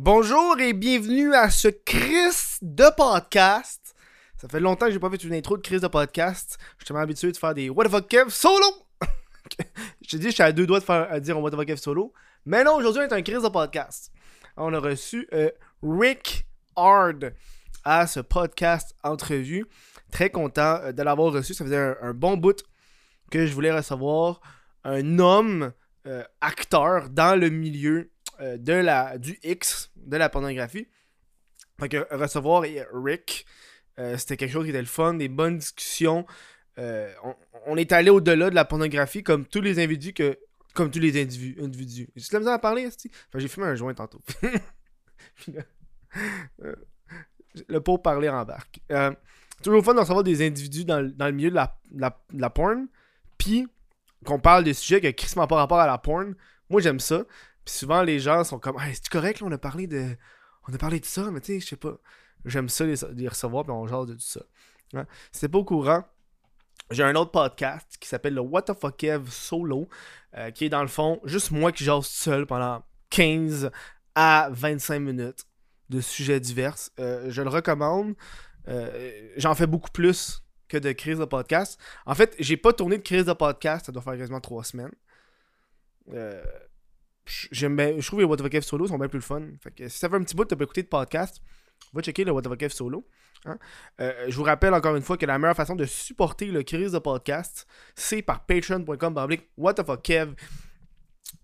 Bonjour et bienvenue à ce Chris de podcast. Ça fait longtemps que j'ai pas fait une intro de Chris de podcast. Je suis tellement habitué de faire des What the fuck solo. je te dis, je suis à deux doigts de faire à dire What the fuck solo. Mais non, aujourd'hui, on est un Chris de podcast. On a reçu euh, Rick Hard à ce podcast entrevue. Très content euh, de l'avoir reçu. Ça faisait un, bon bout que je voulais recevoir un homme euh, acteur dans le milieu de la, du X, de la pornographie. Fait que recevoir Rick, euh, c'était quelque chose qui était le fun, des bonnes discussions. Euh, on, est allé au-delà de la pornographie comme tous les individus que. Comme tous les individus. individus. J'ai la misère à parler, enfin, j'ai fumé un joint tantôt. le pauvre parler en barque. toujours fun de recevoir des individus dans, le milieu de la, la, porn. Puis qu'on parle de sujets qui n'ont pas rapport à la porn. Moi, j'aime ça souvent, les gens sont comme hey, c'est correct, là, on a parlé de. On a parlé de ça, mais tu sais, je sais pas. J'aime ça les, recevoir, puis on genre de tout ça. Hein? Si pas au courant, j'ai un autre podcast qui s'appelle le What the Fuck Ev Solo, euh, qui est dans le fond juste moi qui jase seul pendant 15 à 25 minutes de sujets divers. Euh, je le recommande. Euh, j'en fais beaucoup plus que de crise de podcast. En fait, j'ai pas tourné de crise de podcast, ça doit faire quasiment trois semaines. Euh, je trouve que les What the Fuck solo sont bien plus le fun. Fait que si ça fait un petit bout, tu peux écouter de podcast, va checker le What the Fuck solo. Hein. Euh, je vous rappelle encore une fois que la meilleure façon de supporter le crise de podcast, c'est par patreon.com What the Kev.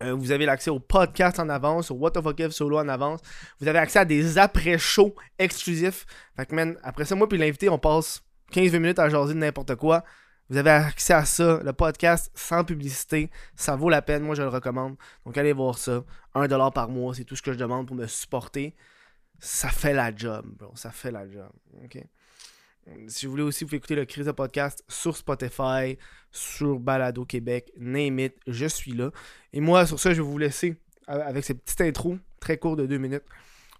Euh, vous avez l'accès au podcast en avance, au What the fuck Kev solo en avance. Vous avez accès à des après-shows exclusifs. Fait que, man, après ça, moi puis l'invité, on passe 15 minutes à jaser de n'importe quoi. Vous avez accès à ça, le podcast sans publicité. Ça vaut la peine, moi je le recommande. Donc allez voir ça. 1$ par mois, c'est tout ce que je demande pour me supporter. Ça fait la job, bro. Ça fait la job. OK? Si vous voulez aussi, vous écouter le Crise de podcast sur Spotify, sur Balado Québec, name it, je suis là. Et moi, sur ça, je vais vous laisser avec cette petite intro très courte de deux minutes.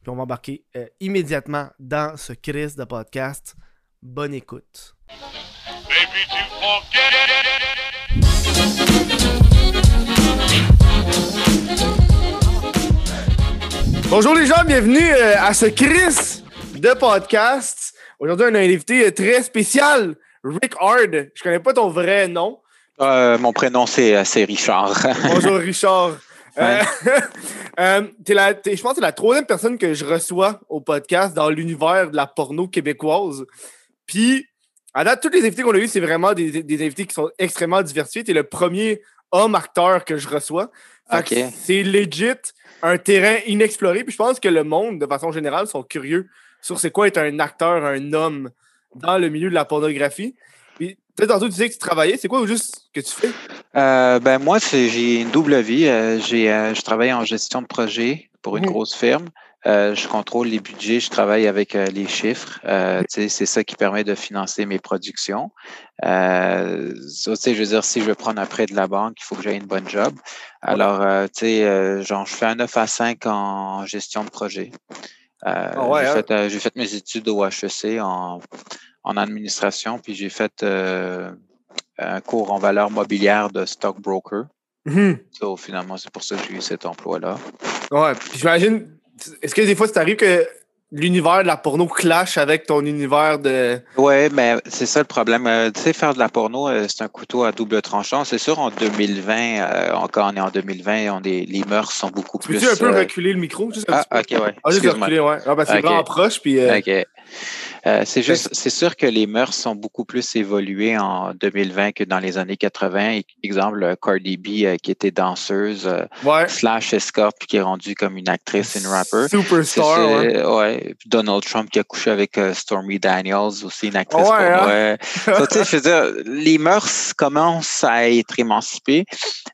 Puis on va embarquer euh, immédiatement dans ce Crise de podcast. Bonne écoute. Bonjour les gens, bienvenue euh, à ce Chris de podcast. Aujourd'hui, on a un invité euh, très spécial, Rick Hard. Je connais pas ton vrai nom. Euh, mon prénom, c'est Richard. Bonjour Richard. je pense que c'est la troisième personne que je reçois au podcast dans l'univers de la porno québécoise. Puis, à date, tous les invités qu'on a eus, c'est vraiment des, invités qui sont extrêmement diversifiés. Tu es le premier homme acteur que je reçois. C'est legit un terrain inexploré. Puis je pense que le monde, de façon générale, sont curieux sur c'est quoi être un acteur, un homme dans le milieu de la pornographie. Puis peut-être tantôt tu disais que tu travaillais. C'est quoi juste que tu fais? Euh, ben moi, j'ai une double vie. Euh, j'ai, euh, je travaille en gestion de projet pour une mmh. grosse firme. Euh, je contrôle les budgets, je travaille avec euh, les chiffres. Euh, c'est ça qui permet de financer mes productions. Euh, je veux dire, si je veux prendre un prêt de la banque, il faut que j'aie une bonne job. Alors, tu sais, genre, je fais un 9 à 5 en gestion de projet. Ah j'ai, hein? fait, fait mes études au HEC en, en administration, puis j'ai fait un cours en valeur mobilière de stockbroker. Mmh. finalement, c'est pour ça que j'ai eu cet emploi-là. Ouais, j'imagine, est-ce que des fois, ça t'arrive que l'univers de la porno clash avec ton univers de. Oui, mais c'est ça le problème. Euh, tu sais, faire de la porno, euh, c'est un couteau à double tranchant. C'est sûr, en 2020, euh, encore on est en 2020, on est, les mœurs sont beaucoup plus. Peux-tu un peu reculer le micro? Juste ah, ok, ouais. Ah, juste reculer, ouais. Ah, ben, c'est vraiment proche. Puis, OK. Euh, c'est juste, c'est sûr que les mœurs sont beaucoup plus évoluées en 2020 que dans les années 80. Exemple, Cardi B euh, qui était danseuse, euh, slash escort, puis qui est rendue comme une actrice, une rapper. Superstar. Ouais. ouais. Donald Trump qui a couché avec Stormy Daniels, aussi une actrice. Ouais, hein? je veux dire, les mœurs commencent à être émancipées,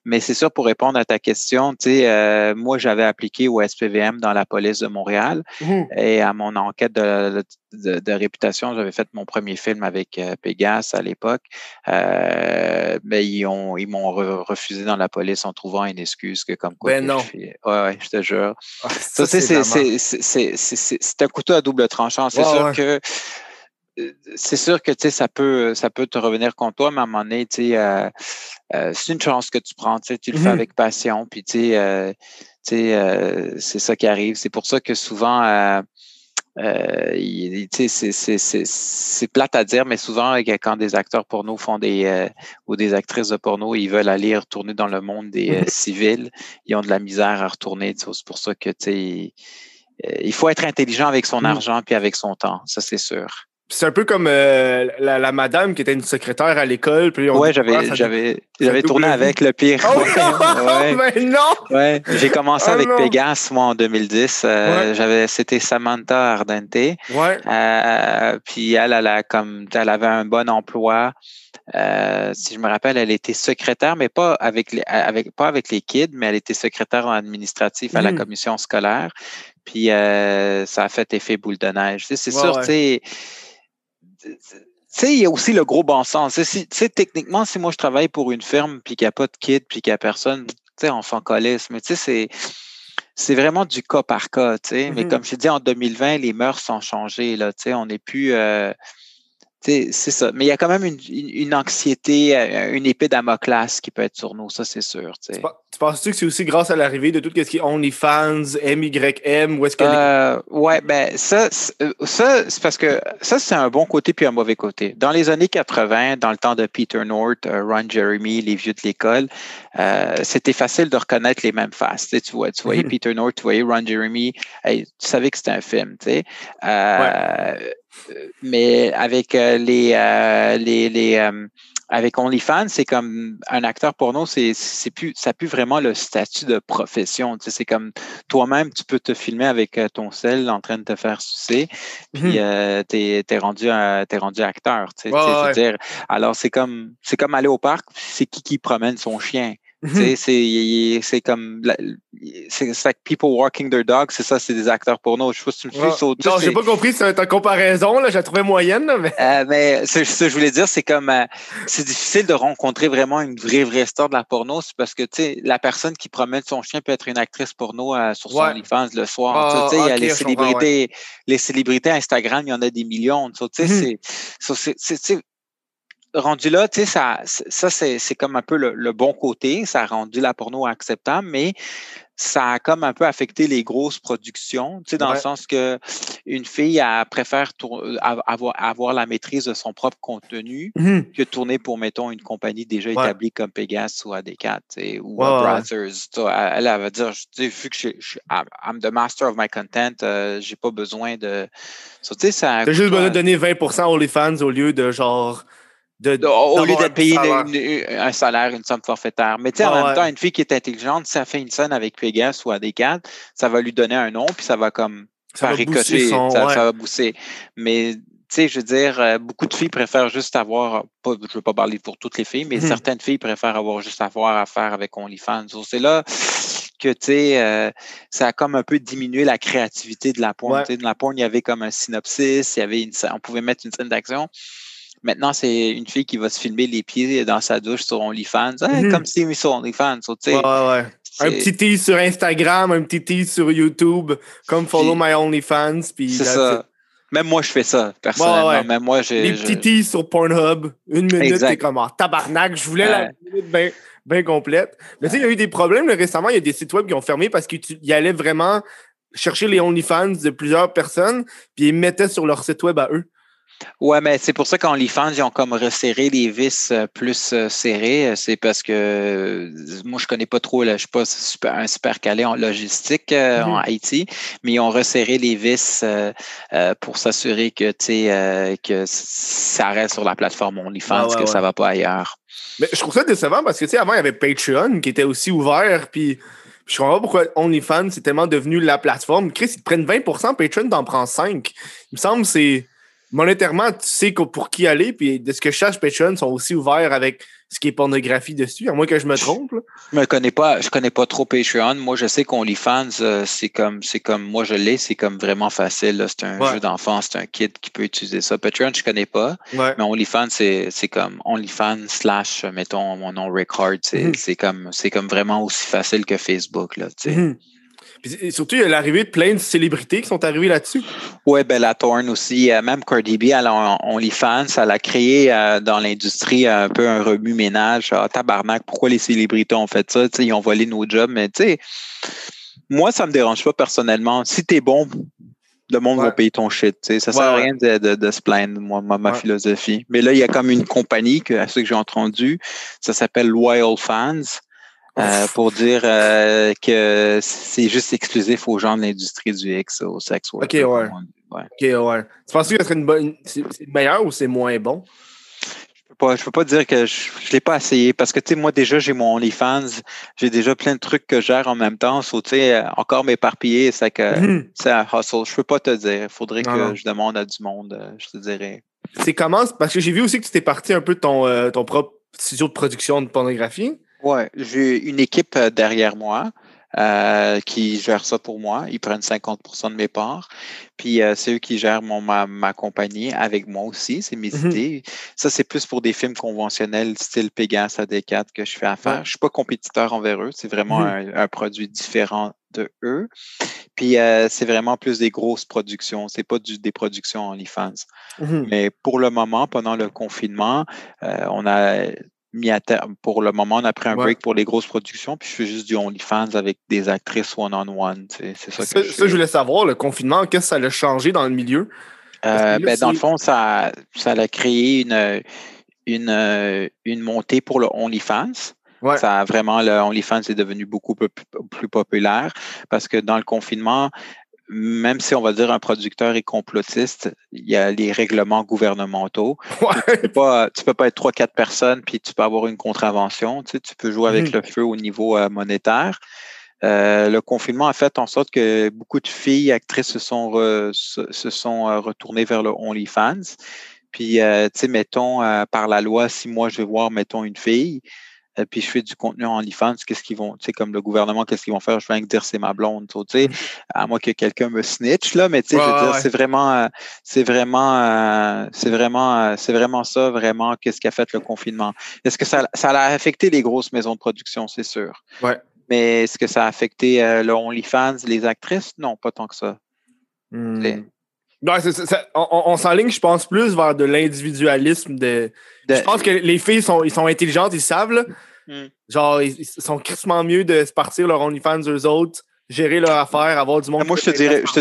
mais c'est sûr pour répondre à ta question, tu sais, moi j'avais appliqué au SPVM dans la police de Montréal mmh. et à mon enquête de, de, réputation. J'avais fait mon premier film avec euh, Pegas à l'époque, euh, mais ils ont ils m'ont refusé dans la police en trouvant une excuse que comme quoi. Ben non. Je ouais, je te jure. Ah, ça, c'est un couteau à double tranchant. C'est sûr que euh, c'est sûr que ça peut, ça peut te revenir contre toi, mais à un moment donné, c'est une chance que tu prends. Tu le fais mmh avec passion. Puis c'est ça qui arrive. C'est pour ça que souvent, euh, c'est plate à dire, mais souvent, quand des acteurs porno font des euh, ou des actrices de porno, ils veulent aller retourner dans le monde des euh, civils, ils ont de la misère à retourner. C'est pour ça que il faut être intelligent avec son mmh. argent puis avec son temps, ça c'est sûr. C'est un peu comme euh, la, madame qui était une secrétaire à l'école. Oui, j'avais, j'avais, j'avais tourné avec le pire. Oh non, mais non! Ouais, j'ai commencé oh avec Pegas, moi, en 2010. Euh, j'avais, c'était Samantha Ardente. Ouais. Euh, puis elle, elle, a comme, elle avait un bon emploi. si je me rappelle, elle était secrétaire, mais pas avec les, avec, pas avec les kids, mais elle était secrétaire administratif à la hmm. commission scolaire. Puis ça a fait effet boule de neige. C'est sûr, tu sais sais, il y a aussi le gros bon sens. Tu sais, techniquement, si moi je travaille pour une ferme puis qu'il n'y a pas de kit puis qu'il n'y a personne, tu sais, on s'en colisse. Mais tu sais, c'est c'est vraiment du cas par cas, tu sais. Mais mm-hmm. comme je te dis, en 2020, les mœurs sont changées, là, tu sais. On n'est plus... Euh, c'est ça. Mais il y a quand même une, anxiété, euh, une épée d'Amoclas qui peut être sur nous, ça c'est sûr. Tu, tu penses-tu que c'est aussi grâce à l'arrivée de tout ce qui est OnlyFans, MYM, ou est-ce que. Euh, ouais, ben ça, euh, ça c'est parce que ça, c'est un bon côté puis un mauvais côté. Dans les années 80, dans le temps de Peter North, Ron Jeremy, les vieux de l'école, c'était facile de reconnaître les mêmes faces. Tu, tu vois, tu voyais. Peter North, tu voyais Ron Jeremy, tu savais que c'était un film. Tu sais. Ouais mais avec euh, les, euh, les, les euh, avec OnlyFans, c'est comme un acteur porno, c'est c'est plus ça plus vraiment le statut de profession. Tu sais, c'est comme toi-même, tu peux te filmer avec ton sel en train de te faire sucer, puis mmh. t'es es rendu t'es rendu acteur. Tu sais, dire, alors c'est comme c'est comme aller au parc, c'est qui qui promène son chien. Mhm. C'est comme. C'est like people walking their dog, c'est ça, c'est des acteurs porno. Je sais pas si tu me suis Non, j'ai pas compris ta comparaison, là, j'ai trouvé moyenne. mais euh, mais ce, que je voulais dire, c'est comme. Euh, c'est difficile de rencontrer vraiment une vraie, vraie star de la porno, c'est parce que, tu sais, la personne qui promène son chien peut être une actrice porno euh, sur son OnlyFans le soir. tu sais, il y a les célébrités, les célébrités Instagram, il y en a des millions. Tu sais, mhm. c'est rendu là, tu sais, ça, ça c'est comme un peu le, bon côté. Ça a rendu la porno acceptable, mais ça a comme un peu affecté les grosses productions, tu sais, dans le sens que une fille elle préfère avoir, avoir la maîtrise de son propre contenu mmh que tourner pour, mettons, une compagnie déjà établie comme Pegasus ou AD4 ou Brothers. Elle, elle, va dire, vu que je, suis I'm the master of my content, euh, j'ai pas besoin de. tu sais, ça. T'as juste besoin de donner 20% aux fans au lieu de genre au lieu d'être payé un salaire, une somme forfaitaire. Mais tu sais, en même temps, une fille qui est intelligente, si elle fait une scène avec Pegas ou AD4, ça va lui donner un nom, puis ça va comme ça faire ricocher, ça, va bousser. Mais tu sais, je veux dire, euh, beaucoup de filles préfèrent juste avoir, pas, je ne veux pas parler pour toutes les filles, mais mhm. certaines filles préfèrent avoir juste avoir affaire avec OnlyFans. C'est là que, tu sais, euh, ça a comme un peu diminué la créativité de la porn. Dans la porn, il y avait comme un synopsis, il y avait une, on pouvait mettre une scène d'action. Maintenant, c'est une fille qui va se filmer les pieds dans sa douche sur OnlyFans. Mhm. Comme si sur OnlyFans. ouais, ouais. Un petit tease sur Instagram, un petit tease sur YouTube, comme Follow My OnlyFans. C'est ça. Même moi, je fais ça, personnellement. Même moi, j'ai. Les petits teases sur Pornhub, une minute, c'est comme en tabarnak. Je voulais la minute bien complète. Mais tu sais, il y a eu des problèmes récemment. Il y a des sites web qui ont fermé parce qu'ils allaient vraiment chercher les OnlyFans de plusieurs personnes, puis ils mettaient sur leur site web à eux. Ouais, mais c'est pour ça qu'OnlyFans, ils ont comme resserré les vis euh, plus euh, serrés. C'est parce que euh, moi, je connais pas trop, là, je suis pas super, un super calé en logistique en. Haïti, mais ils ont resserré les vis pour s'assurer que, que ça reste sur la plateforme OnlyFans, que ça va pas ailleurs. Mais je trouve ça décevant parce que, tu sais, avant, il y avait Patreon qui était aussi ouvert, puis je comprends pas pourquoi OnlyFans, c'est tellement devenu la plateforme. Chris, ils prennent 20% Patreon t'en prends 5 Il me semble que c'est monétairement, tu sais pour qui aller. Puis de ce que je cherche, Patreon sont aussi ouverts avec ce qui est pornographie dessus, à moins que je me trompe. Je me connais pas, je connais pas trop Patreon. Moi, je sais qu'on fans, euh, c'est comme, c'est comme, moi je l'ai, c'est comme vraiment facile. C'est un jeu d'enfant, c'est un kid qui peut utiliser ça. Patreon, je connais pas, mais OnlyFans, c'est, c'est comme OnlyFans slash, mettons mon nom record, c'est, mhm. c'est comme, c'est comme vraiment aussi facile que Facebook là. Tu sais. Mhm surtout, il y a l'arrivée de plein de célébrités qui sont arrivées là-dessus. Oui, Bella Thorne aussi. Euh, même Cardi B, elle a OnlyFans. Elle a créé euh, dans l'industrie un peu un remue-ménage. Ah, tabarnak, pourquoi les célébrités ont fait ça? ils ont volé nos jobs, mais tu sais Moi, ça me dérange pas personnellement. Si tu es bon, le monde va payer ton shit. Ça ne sert à rien de, se plaindre, moi, ma, philosophie. Mais là, il y a comme une compagnie, que, à ce que j'ai entendu, ça s'appelle Loyal Fans. Euh, pour dire euh, que c'est juste exclusif aux gens de l'industrie du X, au sexe. Ok, ouais. ouais. Ok, ouais. Tu penses que ce serait une bonne. C'est meilleur ou c'est moins bon? je peux pas dire que je, ne l'ai pas essayé parce que tu sais, moi déjà j'ai mon OnlyFans, j'ai déjà plein de trucs que je gère en même temps. So, tu sais, encore m'éparpiller, c'est que mhm. c'est un hustle. Je peux pas te dire. Il faudrait que je demande à du monde, euh, je te dirais. C'est comment? Parce que j'ai vu aussi que tu t'es parti un peu de ton, euh, ton propre studio de production de pornographie. Ouais, j'ai une équipe euh, derrière moi. Euh, qui gèrent ça pour moi. Ils prennent 50% de mes parts. Puis euh, c'est eux qui gèrent mon, ma, ma, compagnie avec moi aussi. C'est mes mm-hmm. idées. Ça, c'est plus pour des films conventionnels, style Pegas AD4 que je fais affaire. Je ne suis pas compétiteur envers eux. C'est vraiment mm-hmm. un, produit différent de eux. Puis euh, c'est vraiment plus des grosses productions. C'est pas du, des productions OnlyFans. Mm Mais pour le moment, pendant le confinement, on a mis à terme. Pour le moment, on a pris un break pour les grosses productions, puis je fais juste du OnlyFans avec des actrices one-on-one. c'est ça, que je, ça, je voulais savoir, le confinement, qu'est-ce que ça a changé dans le milieu? Euh, ben, dans le fond, ça, ça a créé une, une, une montée pour le OnlyFans. Ça a vraiment, le OnlyFans est devenu beaucoup plus, plus populaire parce que dans le confinement, même si on va dire un producteur est complotiste, il y a les règlements gouvernementaux. Tu peux pas, peux pas être trois, quatre personnes puis tu peux avoir une contravention. Tu, peux jouer avec mmh. le feu au niveau euh, monétaire. Euh, le confinement a fait en sorte que beaucoup de filles actrices se sont, se, sont euh, retournées vers le OnlyFans. Puis, tu sais, mettons, par la loi, si moi je vais voir, mettons, une fille, euh, puis je fais du contenu en OnlyFans, qu'est-ce qu'ils vont, tu sais, comme le gouvernement, qu'est-ce qu'ils vont faire? Je vais dire c'est ma blonde, tu sais, mmh. à moins que quelqu'un me snitch, là, mais tu sais, je veux dire, c'est vraiment, euh, c'est vraiment, euh, c'est vraiment, c'est vraiment ça, vraiment, qu'est-ce qui a fait le confinement. Est-ce que ça, ça a affecté les grosses maisons de production, c'est sûr. Ouais. Mais est-ce que ça a affecté le OnlyFans, les actrices? Non, pas tant que ça. Mmh. on, s'enligne, je pense, plus vers de l'individualisme. De, Je pense que les filles sont, ils sont intelligentes, ils savent. Hmm. Genre, ils, sont crissement mieux de se partir leur OnlyFans eux autres, gérer leur affaire, avoir du monde. Moi, je te dirais, je te,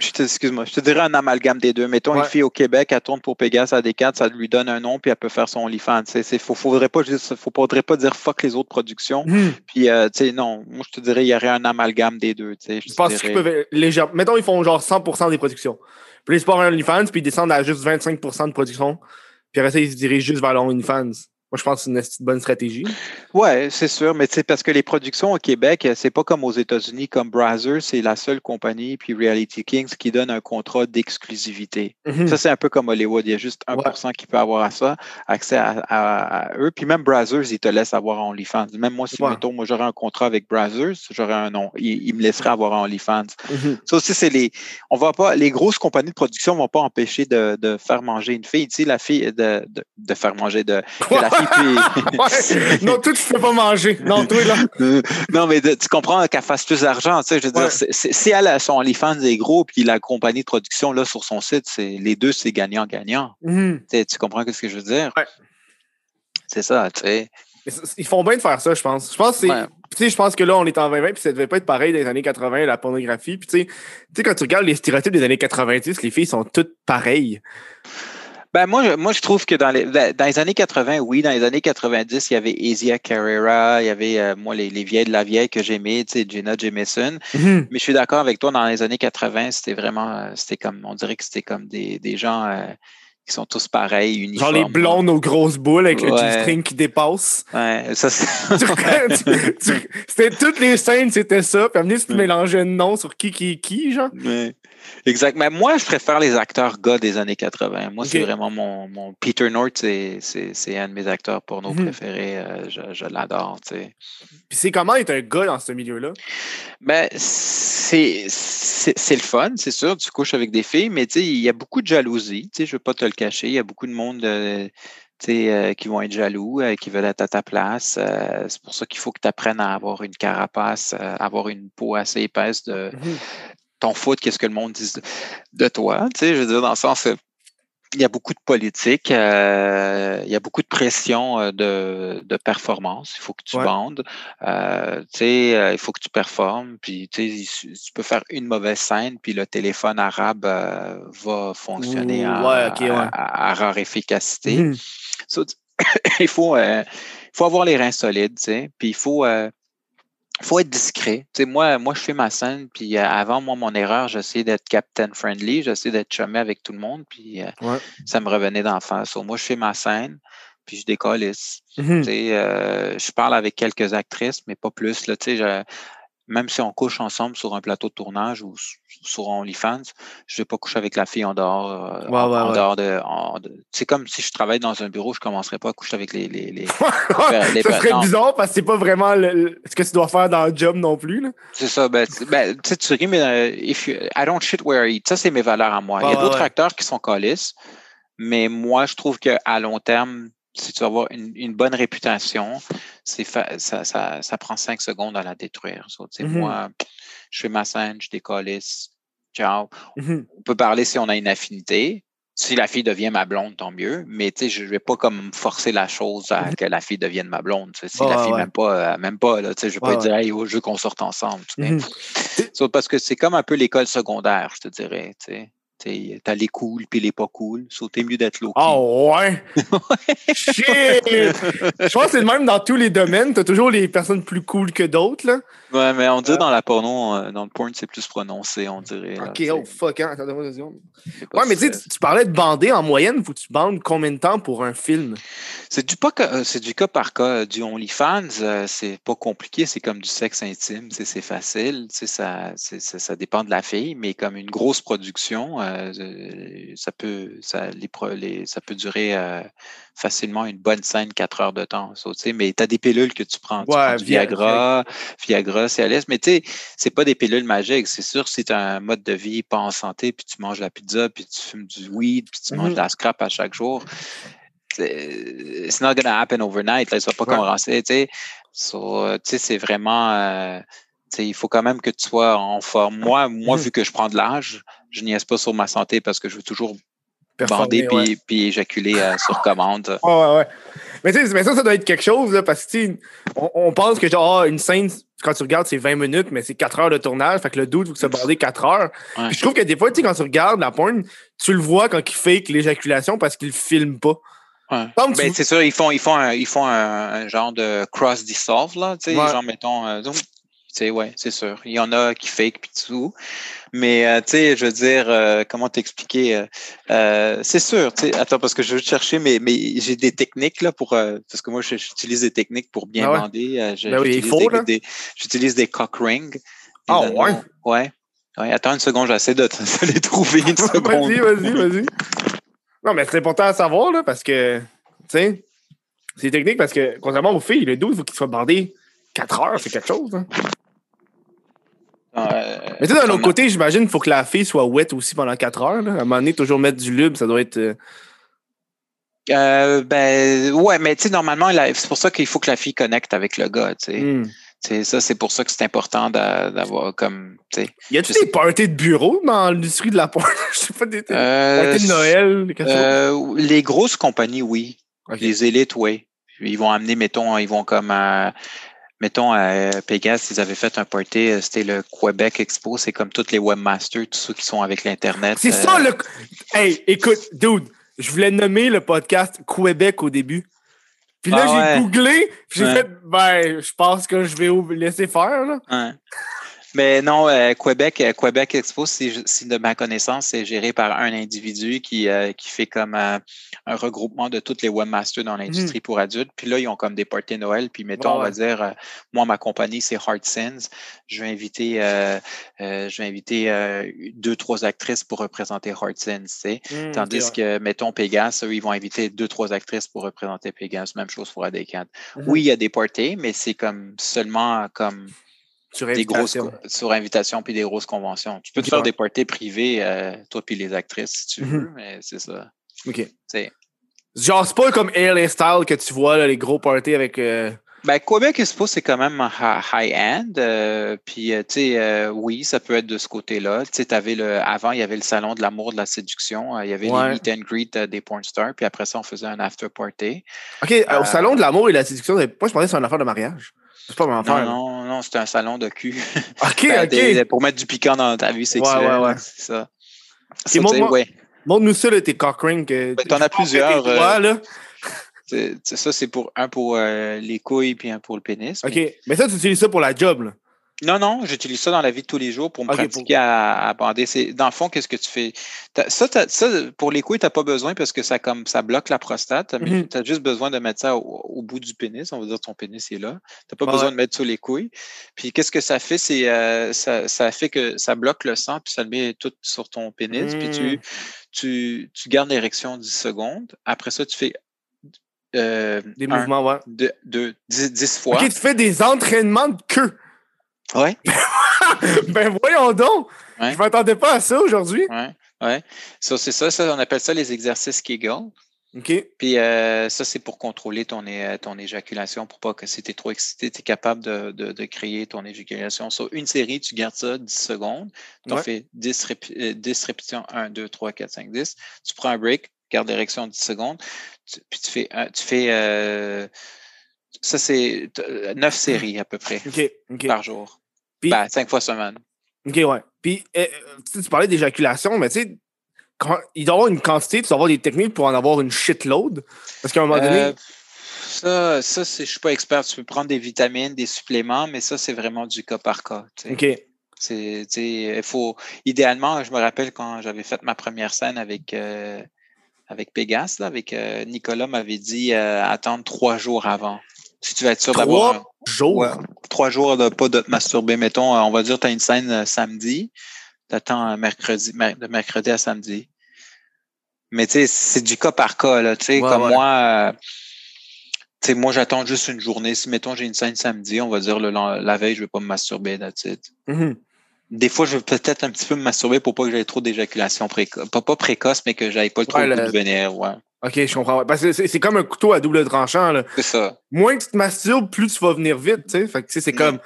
je te, excuse-moi, je te dirais un amalgame des deux. Mettons une fille au Québec, elle tourne pour Pegasus à des 4 ça lui donne un nom, puis elle peut faire son OnlyFans. Il ne faudrait pas, faut, faudrait pas dire fuck les autres productions. Hmm. Puis, euh, tu sais, non, moi, je te dirais, il y aurait un amalgame des deux. Je, je pense qu'ils peuvent légèrement. Mettons, ils font genre 100% des productions. Puis ils se un OnlyFans, puis ils descendent à juste 25% de production. Puis après ça, ils se dirigent juste vers l'OnlyFans. Moi, je pense que c'est une bonne stratégie. Oui, c'est sûr, mais c'est parce que les productions au Québec, c'est pas comme aux États-Unis, comme Brazzers, c'est la seule compagnie, puis Reality Kings, qui donne un contrat d'exclusivité. Mhm. Ça, c'est un peu comme Hollywood. Il y a juste 1% qui peut avoir à ça, accès à, eux. Puis même Brazzers, ils te laissent avoir OnlyFans. Même moi, si, mettons, moi, j'aurais un contrat avec Brazzers, j'aurais un nom. Ils, me laisseraient avoir OnlyFans. Mhm. Ça aussi, c'est les. On va pas. Les grosses compagnies de production ne vont pas empêcher de, faire manger une fille. Tu sais, la fille, de, de, faire manger de. Non, tout, tu peux pas manger. Non, toi, là. non, mais tu comprends qu'elle fasse plus d'argent. Tu sais, je veux dire, si elle a son OnlyFans est gros, puis la compagnie de production, là, sur son site, les deux, c'est gagnant-gagnant. Mhm. Tu comprends ce que je veux dire? Ouais. C'est ça, tu sais. Ils font bien de faire ça, je pense. Je pense que je pense que là, on est en 2020, puis ça devait pas être pareil des années 80, la pornographie. Puis tu sais, quand tu regardes les stéréotypes des années 90, les filles sont toutes pareilles. Ben moi, moi, je trouve que dans les, dans les années 80, oui, dans les années 90, il y avait Asia Carrera, il y avait, euh, moi, les, les, vieilles de la vieille que j'aimais, tu sais, Gina Jameson. Mm-hmm. Mais je suis d'accord avec toi, dans les années 80, c'était vraiment, euh, c'était comme, on dirait que c'était comme des, des gens euh, qui sont tous pareils, uniformes. Genre les blondes aux grosses boules avec le G-string qui dépasse. Ouais, ça c'est. c'était toutes les scènes, c'était ça. Puis à tu te mélangeais de noms sur qui qui est qui, genre. Ouais. Exact. Mais moi, je préfère les acteurs gars des années 80. Moi, c'est vraiment mon, mon, Peter North, c'est un de mes acteurs porno mhm. préférés. Euh, je, je l'adore. Puis c'est comment être un gars dans ce milieu-là? Ben, c'est le fun, c'est sûr. Tu couches avec des filles, mais il y a beaucoup de jalousie. Je ne veux pas te le cacher. Il y a beaucoup de monde. Euh, euh, qui vont être jaloux, qui veulent être à ta place. c'est pour ça qu'il faut que tu apprennes à avoir une carapace, avoir une peau assez épaisse de, mhm t'en qu'est-ce que le monde dit de toi. Tu sais, je veux dire, dans le sens, il y a beaucoup de politique, euh, il y a beaucoup de pression euh, de, de performance. Il faut que tu Ouais. vendes, euh, tu sais, euh, il faut que tu performes. Puis tu sais, tu peux faire une mauvaise scène, puis le téléphone arabe euh, va fonctionner Ouh, à, ouais. à- à rare efficacité. Mhm. So, il faut, euh, il faut avoir les reins solides, tu sais. Puis il faut, euh, faut être discret. Tu sais, moi, moi, je fais ma scène, puis euh, avant, moi, mon erreur, j'essayais d'être captain friendly, j'essayais d'être chumé avec tout le monde, puis euh, Ouais. ça me revenait d'en face. So, moi, je fais ma scène, puis je. Mhm. Tu sais, euh, je parle avec quelques actrices, mais pas plus. Là, tu sais, je- même si on couche ensemble sur un plateau de tournage ou sur OnlyFans, je vais pas coucher avec la fille en dehors. euh, Ouais, en, ouais, en ouais. dehors de. C'est comme si je travaillais dans un bureau, je commencerais pas à coucher avec les. les, les- les- ça serait non. bizarre parce que c'est pas vraiment le- le- ce que tu dois faire dans le job non plus. Là. C'est ça, ben, tu ben, tu sais, tu ris, mais euh, if you- I don't shit where I eat. Ça, c'est mes valeurs à moi. Il y a d'autres acteurs qui sont calisses, mais moi, je trouve qu'à long terme, si tu veux avoir une, une bonne réputation, c'est fa- ça, ça, ça prend cinq secondes à la détruire. So, Mhm. Moi, je fais ma scène, je décollisse, ciao. Mhm. On peut parler si on a une affinité. Si la fille devient ma blonde, tant mieux. Mais je ne vais pas comme forcer la chose à que la fille devienne ma blonde. Si la fille ouais. m'aime pas, m'aime pas. Là, je ne vais Ouais, pas dire hey, oh, je veux qu'on sorte ensemble. So, parce que c'est comme un peu l'école secondaire, je te dirais. T'as les cool puis les pas cool. So, t'es mieux d'être low Ah ouais! Shit! Je pense que c'est le même dans tous les domaines. T'as toujours les personnes plus cool que d'autres. là. Ouais, mais on dirait dans la porno, euh, dans le porn, c'est plus prononcé, on dirait. Ok, oh fuck, hein. Attends-moi deux secondes. Ouais, mais tu tu parlais de bander en moyenne. Faut que tu bandes combien de temps pour un film? C'est du, pas, euh, c'est du cas par cas. Du OnlyFans, euh, c'est pas compliqué, c'est comme du sexe intime, c'est facile, ça, ça, ça dépend de la fille, mais comme une grosse production, euh, euh, ça, peut, ça, les, ça peut durer euh, facilement une bonne scène, quatre heures de temps. So, mais tu as des pilules que tu prends. tu Ouais, prends du Via- Viagra, Viagra, Cialis, mais tu sais, c'est pas des pilules magiques. C'est sûr, si tu as un mode de vie pas en santé, puis tu manges la pizza, puis tu fumes du weed, puis tu manges de la scrap à chaque jour, it's not gonna happen overnight. Là, ça va pas Ouais. commencer, tu sais. So, euh, tu sais, c'est vraiment, euh, il faut quand même que tu sois en forme. Moi, moi, Mhm. vu que je prends de l'âge, je niaise pas sur ma santé parce que je veux toujours bander puis, puis éjaculer euh, sur commande. Ouais, ouais, ouais. Mais tu sais, mais ça, ça doit être quelque chose, là, parce que, on, on pense que, genre, ah, une scène, quand tu regardes, c'est 20 minutes, mais c'est 4 heures de tournage. Fait que le doute, il faut que ça bande 4 heures. Ouais. Puis je trouve que des fois, quand tu regardes la porn, tu le vois quand il fake l'éjaculation parce qu'il filme pas. Ouais. Comme tu- Ben, c'est sûr, ils font, ils font, un, ils font un, un genre de cross dissolve, là, tu sais, Ouais. genre, mettons, euh, sais, ouais, c'est sûr. Il y en a qui fake puis tout. Mais, euh, tu sais, je veux dire, euh, comment t'expliquer? euh, c'est sûr, tu sais, attends, parce que je veux chercher, mais, mais j'ai des techniques, là, pour, parce que moi, j'utilise des techniques pour bien Ah ouais? bander. je- Ben oui, il j'utilise faut, des- J'utilise cock rings. Ah anneaux. ouais? Ouais. Ouais, attends une seconde, j'essaie de, de les trouver une seconde. vas-y, vas-y, vas-y. Non, mais c'est important à savoir, là, parce que, tu sais, c'est technique parce que, contrairement aux filles, le 12, il faut qu'il soit bandé 4 heures, c'est quelque chose. hein. Euh, Mais tu sais, d'un autre côté, j'imagine qu'il faut que la fille soit wet aussi pendant 4 heures. Là. À un moment donné, toujours mettre du lube, ça doit être. euh, Euh, ben ouais, mais tu sais, normalement, c'est pour ça qu'il faut que la fille connecte avec le gars, tu sais. hmm. C'est ça, c'est pour ça que c'est important d'a- d'avoir comme, tu sais. Y a-tu des sais- parties de bureau dans l'industrie de la porn? Je sais pas, des, Euh, parties de Noël, quelque chose. euh, les grosses compagnies, oui. Les élites, oui. Ils vont amener, mettons, ils vont comme, euh, mettons, à Pegas, ils avaient fait un party, euh, c'était le Québec Expo, c'est comme tous les webmasters, tous ceux qui sont avec l'Internet. C'est euh, ça le. Hey, écoute, dude, je voulais nommer le podcast Québec au début. Puis là, Ah j'ai ouais. googlé, puis j'ai Ouais. fait, ben, je pense que je vais laisser faire, là. Ouais. Mais non, euh, Québec, euh, Québec Expo, si, de ma connaissance, c'est géré par un individu qui, euh, qui fait comme euh, un regroupement de tous les webmasters dans l'industrie pour adultes. Puis là, ils ont comme des parties Noël. Puis mettons, Ouais, on va dire, euh, moi, ma compagnie, c'est Heart Sins. Je vais inviter, euh, euh, je vais inviter euh, deux, trois actrices pour représenter Heart Sins, tu sais. Hmm, Tandis que, mettons, Pégase, eux, ils vont inviter deux, trois actrices pour représenter Pégase. Même chose pour Adécat. Mhm. Oui, il y a des parties, mais c'est comme seulement comme Sur des grosses invitation. sur invitation puis des grosses conventions. Tu peux te faire des parties privées, euh, toi puis les actrices, si tu Mhm. veux, mais c'est ça. OK. C'est- Genre, c'est pas comme LA Style que tu vois, là, les gros parties avec euh, Ben, Québec Expo, c'est quand même high-end. Euh, puis, euh, tu sais, euh, oui, ça peut être de ce côté-là. Tu sais, le, avant, il y avait le salon de l'amour, de la séduction. il y avait les meet and greet des porn stars. Puis après ça, on faisait un after party. OK, au salon de l'amour et de la séduction, moi, je pensais que c'était une affaire de mariage. C'est pas mon affaire. Non, non, non c'était un salon de cul. OK, ben, OK. pour mettre du piquant dans ta vie sexuelle. Ouais, ouais, ouais. C'est ça. Okay, Montre-nous ça, tes cock rings. Ben, T'en as plusieurs. là. Ça, c'est pour un pour euh, les couilles puis un pour le pénis. OK. Mais, ça, tu utilises ça pour la job, là? Non, non, j'utilise ça dans la vie de tous les jours pour me pratiquer à, bander. Dans le fond, qu'est-ce que tu fais? Ça, pour les couilles, tu n'as pas besoin parce que ça, comme, ça bloque la prostate. Tu mm-hmm. as juste besoin de mettre ça au, bout du pénis. On va dire ton pénis est là. Tu n'as pas besoin de mettre sur les couilles. Puis qu'est-ce que ça fait? C'est euh, ça, fait que ça bloque le sang, puis ça le met tout sur ton pénis. Puis tu, mm. tu, tu gardes l'érection 10 secondes. Après ça, tu fais euh, des mouvements, ouais. De, de 10, fois. Ok, tu fais des entraînements de queue. Ouais. ben voyons donc. Je Je m'attendais pas à ça aujourd'hui. Ouais. Ouais. c'est ça, ça, on appelle ça les exercices Kegel. OK. Puis euh, ça, c'est pour contrôler ton, ton éjaculation, pour pas que si tu es trop excité, tu es capable de, de, créer ton éjaculation. Sur une série, tu gardes ça 10 secondes. Tu fais 10, 10 répétitions, 1, 2, 3, 4, 5, 10. Tu prends un break, garde d'érection 10 secondes, puis tu fais, tu fais euh, ça c'est neuf séries à peu près par jour. Puis, ben, cinq fois semaine. OK, ouais. Puis eh, tu parlais d'éjaculation, mais tu sais, il doit y avoir une quantité, tu dois avoir des techniques pour en avoir une shitload. Parce qu'à un moment donné. Euh, ça, ça je ne suis pas expert. Tu peux prendre des vitamines, des suppléments, mais ça, c'est vraiment du cas par cas. OK. C'est, il faut, idéalement, je me rappelle quand j'avais fait ma première scène avec, euh, avec Pégase, là, avec euh, Nicolas m'avait dit euh, attendre trois jours avant. Si tu veux être sûr d'avoir. Trois jours? trois jours de pas de te masturber. Mettons, euh, on va dire tu as une scène samedi, tu attends mercredi, de mercredi à samedi. Mais tu sais, c'est du cas par cas. Là, comme moi, tu moi, j'attends juste une journée. Si, mettons, j'ai une scène samedi, on va dire le, la veille, je ne vais pas me masturber. That's des fois, je vais peut-être un petit peu me masturber pour pas que j'aie trop d'éjaculation précoce. Pas, pas précoce, mais que j'aille pas trop de venir. Ouais. OK, je comprends. Parce que c'est comme un couteau à double tranchant. C'est ça. Moins que tu te masturbes, plus tu vas venir vite. tu sais. Fait que c'est comme.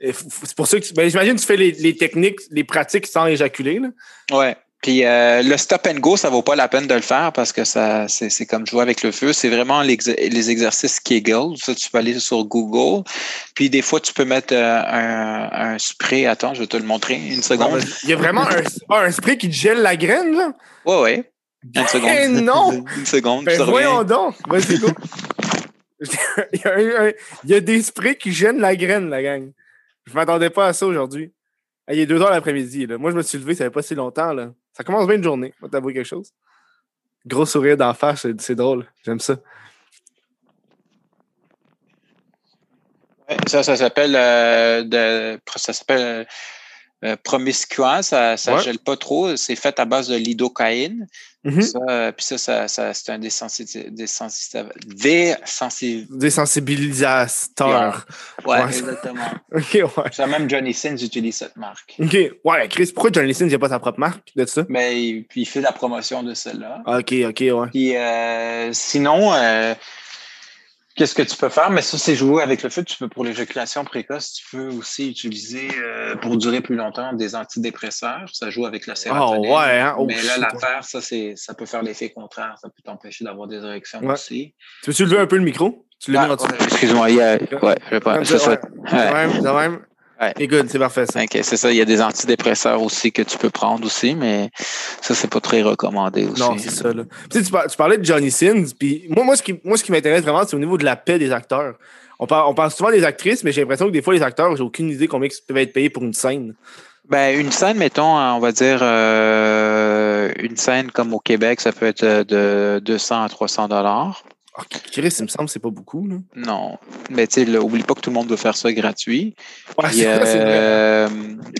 C'est pour ça que ben, j'imagine que tu fais les, les, techniques, les pratiques sans éjaculer. Là. Ouais. Puis euh, le stop and go, ça vaut pas la peine de le faire parce que ça, c'est, comme jouer avec le feu. C'est vraiment les, les exercices Kegel. Ça, tu peux aller sur Google. Puis des fois, tu peux mettre euh, un, un, spray. Attends, je vais te le montrer une seconde. Il y a vraiment un, un spray qui te gèle la graine, là? Ouais, ouais. Une seconde. Eh non! une seconde. Ben, voyons donc. Vas-y, go. il, y a il y a des sprays qui gênent la graine, la gang. Je m'attendais pas à ça aujourd'hui. Il est deux heures l'après-midi. Moi, je me suis levé, ça fait pas si longtemps. Là. Ça commence bien une journée. Va t'avouer quelque chose. Gros sourire d'en face, c'est drôle. J'aime ça. ça, ça s'appelle euh, ça s'appelle euh, promiscuous, ça ne gèle pas trop. C'est fait à base de lidocaïne. Mm-hmm. puis ça, ça, c'est un désensibilisateur. Ouais, exactement. OK, ouais. Ça, même Johnny Sins utilise cette marque. OK. Ouais, Chris, pourquoi Johnny Sins n'a pas sa propre marque de ça? Mais ben, puis il fait la promotion de celle-là. OK, OK, ouais. Puis euh, sinon, euh, Qu'est-ce que tu peux faire? Mais ça, c'est jouer avec le feu. Tu peux, pour l'éjaculation précoce, tu peux aussi utiliser, euh, pour durer plus longtemps, des antidépresseurs. Ça joue avec la ah, sérotonine. Oh, ouais, hein? oh, mais là, l'affaire, ça, c'est, ça peut faire l'effet contraire. Ça peut t'empêcher d'avoir des érections aussi. Tu veux-tu lever un peu le micro? Tu ah, Excuse-moi, il y a... ouais, je vais pas. C'est ça. Ouais. même. Ouais. good, c'est parfait ça. c'est ça. Il y a des antidépresseurs aussi que tu peux prendre aussi, mais ça, c'est pas très recommandé aussi. Non, c'est ça. Là. Tu, tu, parlais de Johnny Sins, puis moi, moi, ce qui, moi, ce qui m'intéresse vraiment, c'est au niveau de la paix des acteurs. On parle, on parle souvent des actrices, mais j'ai l'impression que des fois, les acteurs, j'ai aucune idée combien ils peuvent être payés pour une scène. Ben, une scène, mettons, on va dire euh, une scène comme au Québec, ça peut être de 200 à 300 dollars. Ah, Chris, il me semble que c'est pas beaucoup. Là. Non. Mais tu sais, oublie pas que tout le monde doit faire ça gratuit. Euh,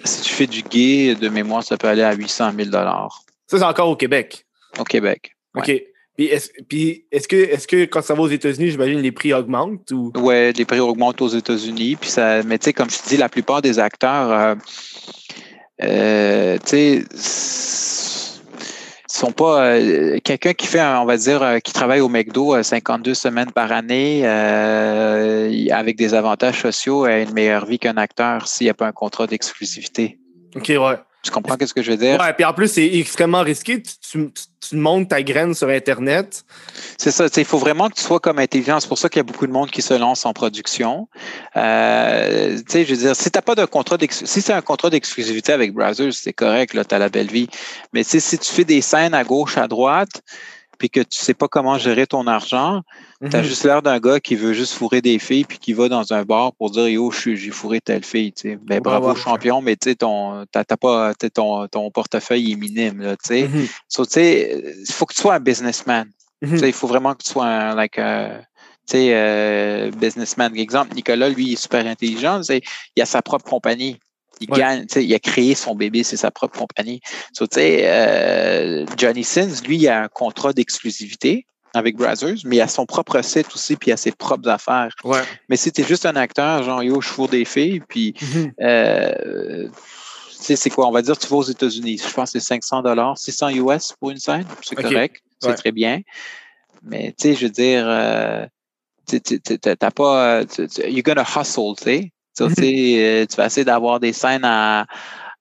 si tu fais du gay, de mémoire, ça peut aller à 800 000 Ça, c'est encore au Québec. Au Québec. OK. Puis est-ce que, est que quand ça va aux États-Unis, j'imagine les prix augmentent ou? Oui, les prix augmentent aux États-Unis. Puis ça, mais tu sais, comme je te dis, la plupart des acteurs, euh, euh, tu sais, sont pas euh, quelqu'un qui fait, on va dire, euh, qui travaille au McDo 52 semaines par année avec des avantages sociaux a une meilleure vie qu'un acteur s'il n'y a pas un contrat d'exclusivité. OK, ouais. Tu comprends ce que je veux dire? Ouais, puis en plus, c'est extrêmement risqué. Tu, tu, montes ta graine sur Internet. C'est ça. Il faut vraiment que tu sois comme intelligent. C'est pour ça qu'il y a beaucoup de monde qui se lance en production. Euh, je veux dire, si t'as pas de contrat si c'est un contrat d'exclusivité avec Brazzers, c'est correct, là, tu as la belle vie. Mais si tu fais des scènes à gauche, à droite, puis que tu sais pas comment gérer ton argent, tu as mhm. juste l'air d'un gars qui veut juste fourrer des filles puis qui va dans un bar pour dire yo, j'ai fourré telle fille. Ben, bravo champion, mais tu ton, pas, ton, ton portefeuille est minime. Là, sais. Mhm. il faut que tu sois un businessman. Mhm. Il faut vraiment que tu sois un like, uh, uh, businessman. Exemple, Nicolas, lui, il est super intelligent. Il a sa propre compagnie. Il gagne, il a créé son bébé, c'est sa propre compagnie. So, euh, Johnny Sins, lui, il a un contrat d'exclusivité avec Brazzers, mais il a son propre site aussi, puis a ses propres affaires. Ouais. Mais si tu es juste un acteur, genre, yo, je fourre des filles, puis, mm-hmm. euh, c'est quoi, on va dire, tu vas aux États-Unis, je pense que c'est 500 dollars, 600 US pour une scène, c'est correct, c'est très bien. Mais, tu sais, je veux dire, euh, t'as pas, you're gonna hustle, tu sais. Mhm. Euh, tu vas essayer d'avoir des scènes à.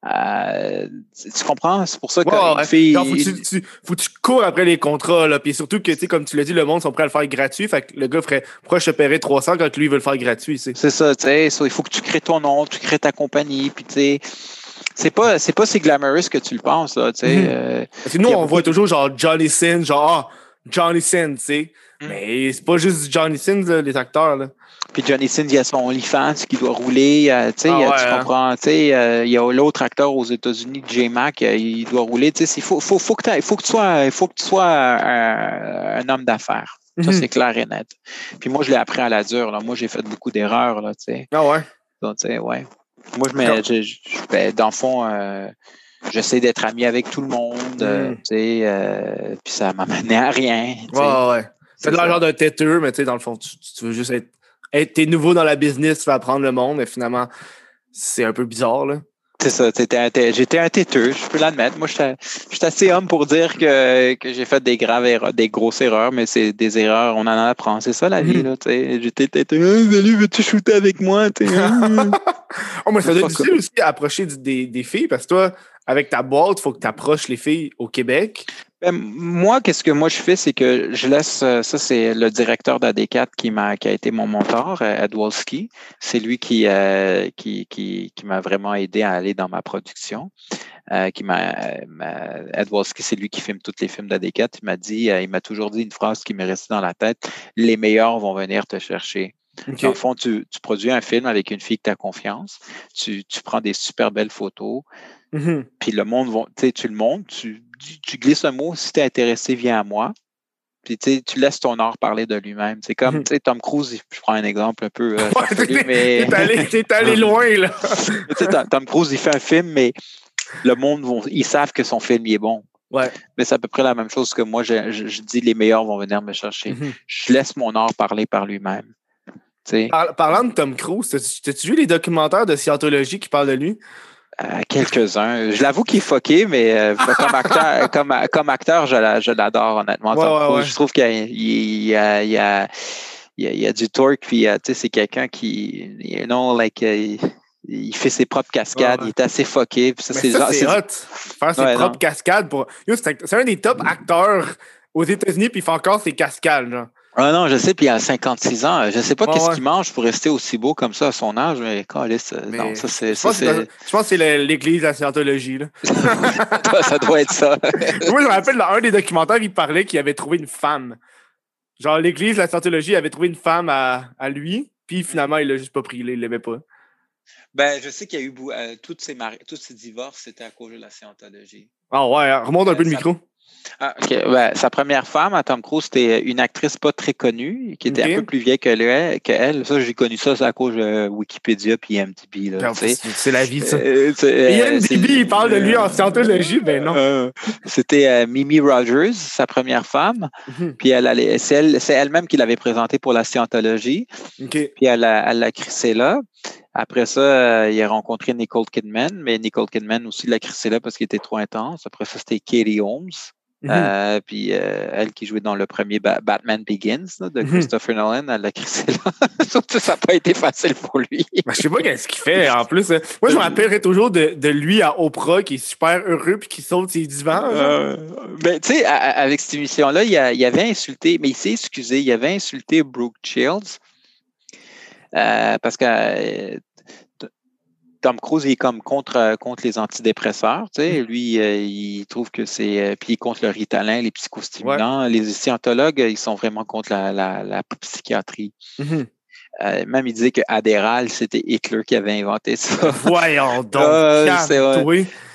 Tu comprends? C'est pour ça que faut, tu, faut que tu cours après les contrats. Là. Puis surtout que, comme tu l'as dit, le monde sont prêts à le faire gratuit. Fait que le gars ferait pourquoi je te paierais 300 quand lui il veut le faire gratuit? C'est ça, tu sais. il faut que tu crées ton nom, tu crées ta compagnie. Puis tu sais c'est pas c'est pas si glamorous que tu le penses là, tu sais. Mhm. Euh, Parce que nous on voit toujours genre Johnny Sins, genre ah, Johnny Sins, tu sais. Mhm. Mais c'est pas juste Johnny Sins les acteurs là. Puis Johnny Sins, il y a son OnlyFans qui doit rouler. Euh, tu comprends? Euh, il y a l'autre acteur aux États-Unis, J-Mac, euh, il doit rouler. Il faut, faut, faut, que faut, que tu sois, faut que tu sois un, homme d'affaires. Ça, mhm. c'est clair et net. Puis moi, je l'ai appris à la dure. Là. Moi, j'ai fait beaucoup d'erreurs. Là. Ah ouais? Donc, tu sais, ouais. Moi, je mets, je, je, ben, dans le fond, j'essaie d'être ami avec tout le monde. Sais, puis ça m'a mené à rien. Ouais, ouais. C'est de l'argent d'un têteux, mais tu sais, dans le fond, tu, tu veux juste être t'es nouveau dans la business, tu vas apprendre le monde, mais finalement, c'est un peu bizarre, là. C'est ça, j'étais un têteux, je peux l'admettre. Moi, je suis assez homme pour dire que, que j'ai fait des graves erreurs, des grosses erreurs, mais c'est des erreurs, on en apprend. C'est ça la vie, mhm. là, J'étais têteux, hey, salut, veux-tu shooter avec moi, oh, mais ça doit être difficile aussi à approcher des, des filles, parce que toi, avec ta boîte, il faut que tu approches les filles au Québec. Ben, moi, qu'est-ce que moi je fais, c'est que je laisse, euh, ça c'est le directeur d'AD4 qui m'a qui a été mon mentor, euh, Ed Wolski. C'est lui qui, euh, qui, qui, qui m'a vraiment aidé à aller dans ma production. qui m'a, Ed Wolski, c'est lui qui filme tous les films d'AD4. Il m'a dit, il m'a toujours dit une phrase qui m'est restée dans la tête les meilleurs vont venir te chercher. Dans le fond, tu, tu, produis un film avec une fille que tu as confiance, tu, tu prends des super belles photos, mm-hmm. puis le monde, tu le montres, tu tu, glisses un mot, si tu es intéressé, viens à moi. Puis tu laisses ton art parler de lui-même. C'est comme mhm. Tom Cruise, je prends un exemple un peu. Euh, mais... T'es allé, allé, loin, là. Tom Cruise, il fait un film, mais le monde, vont, ils savent que son film est bon. Ouais. Mais c'est à peu près la même chose que moi. Je, dis les meilleurs vont venir me chercher. Mhm. Je laisse mon art parler par lui-même. parlant de Tom Cruise, t'as-tu vu les documentaires de Scientologie qui parlent de lui? Quelques-uns. Je l'avoue qu'il est fucké, mais euh, comme acteur, comme, comme acteur, je l'adore honnêtement. Je trouve qu'il y, a, il y, a, il y a du torque, puis euh, c'est quelqu'un qui, you know, like, euh, il fait ses propres cascades, il est assez fucké. c'est hot. Faire ses propres cascades pour. C'est un des top acteurs aux États-Unis, puis il fait encore ses cascades. Genre. Ah non, je sais, puis il a 56 ans. Je ne sais pas qu'est-ce qu'il mange pour rester aussi beau comme ça à son âge, mais, non, ça c'est. Je, pense que c'est l'église de la scientologie. Là. ça doit être ça. Moi, je me rappelle, dans un des documentaires, il parlait qu'il avait trouvé une femme. Genre, l'église de la scientologie avait trouvé une femme à, à lui, puis finalement, il l'a juste pas pris, il l'aimait pas. Ben, je sais qu'il y a eu euh, toutes ces tous ces divorces, c'était à cause de la scientologie. Ah ouais, hein, remonte un peu le micro. Ah, ben, sa première femme à Tom Cruise, c'était une actrice pas très connue, qui était un peu plus vieille que, elle. Ça, j'ai connu ça, à cause de Wikipédia et IMDb. C'est la vie, ça. Euh, IMDb, il parle de lui en scientologie, ben non. Euh, c'était euh, Mimi Rogers, sa première femme. Mhm. Puis elle, c'est elle-même qui l'avait présentée pour la scientologie. Puis elle l'a crissé là. Après ça, il a rencontré Nicole Kidman, mais Nicole Kidman aussi l'a crissé là parce qu'il était trop intense. Après ça, c'était Katie Holmes. Mhm. Euh, puis euh, elle qui jouait dans le premier Batman Begins de mhm. Christopher Nolan, elle l'a crissé là. ça n'a pas été facile pour lui. Je je sais pas qu'est-ce qu'il fait en plus. Hein. Moi, je me rappellerai toujours de, de, lui à Oprah qui est super heureux puis qui saute ses divans. Euh, ben, tu sais, avec cette émission-là, il, il, avait insulté, mais il s'est excusé, il avait insulté Brooke Shields. parce que Tom Cruise est comme contre, euh, contre les antidépresseurs. Tu sais. Mm. Lui, euh, il trouve que c'est. Euh, puis contre le ritalin, les psychostimulants. Les scientologues, ils sont vraiment contre la, la, psychiatrie. Mm-hmm. même il disait que Adderall, c'était Hitler qui avait inventé ça. Voyons donc. Ah,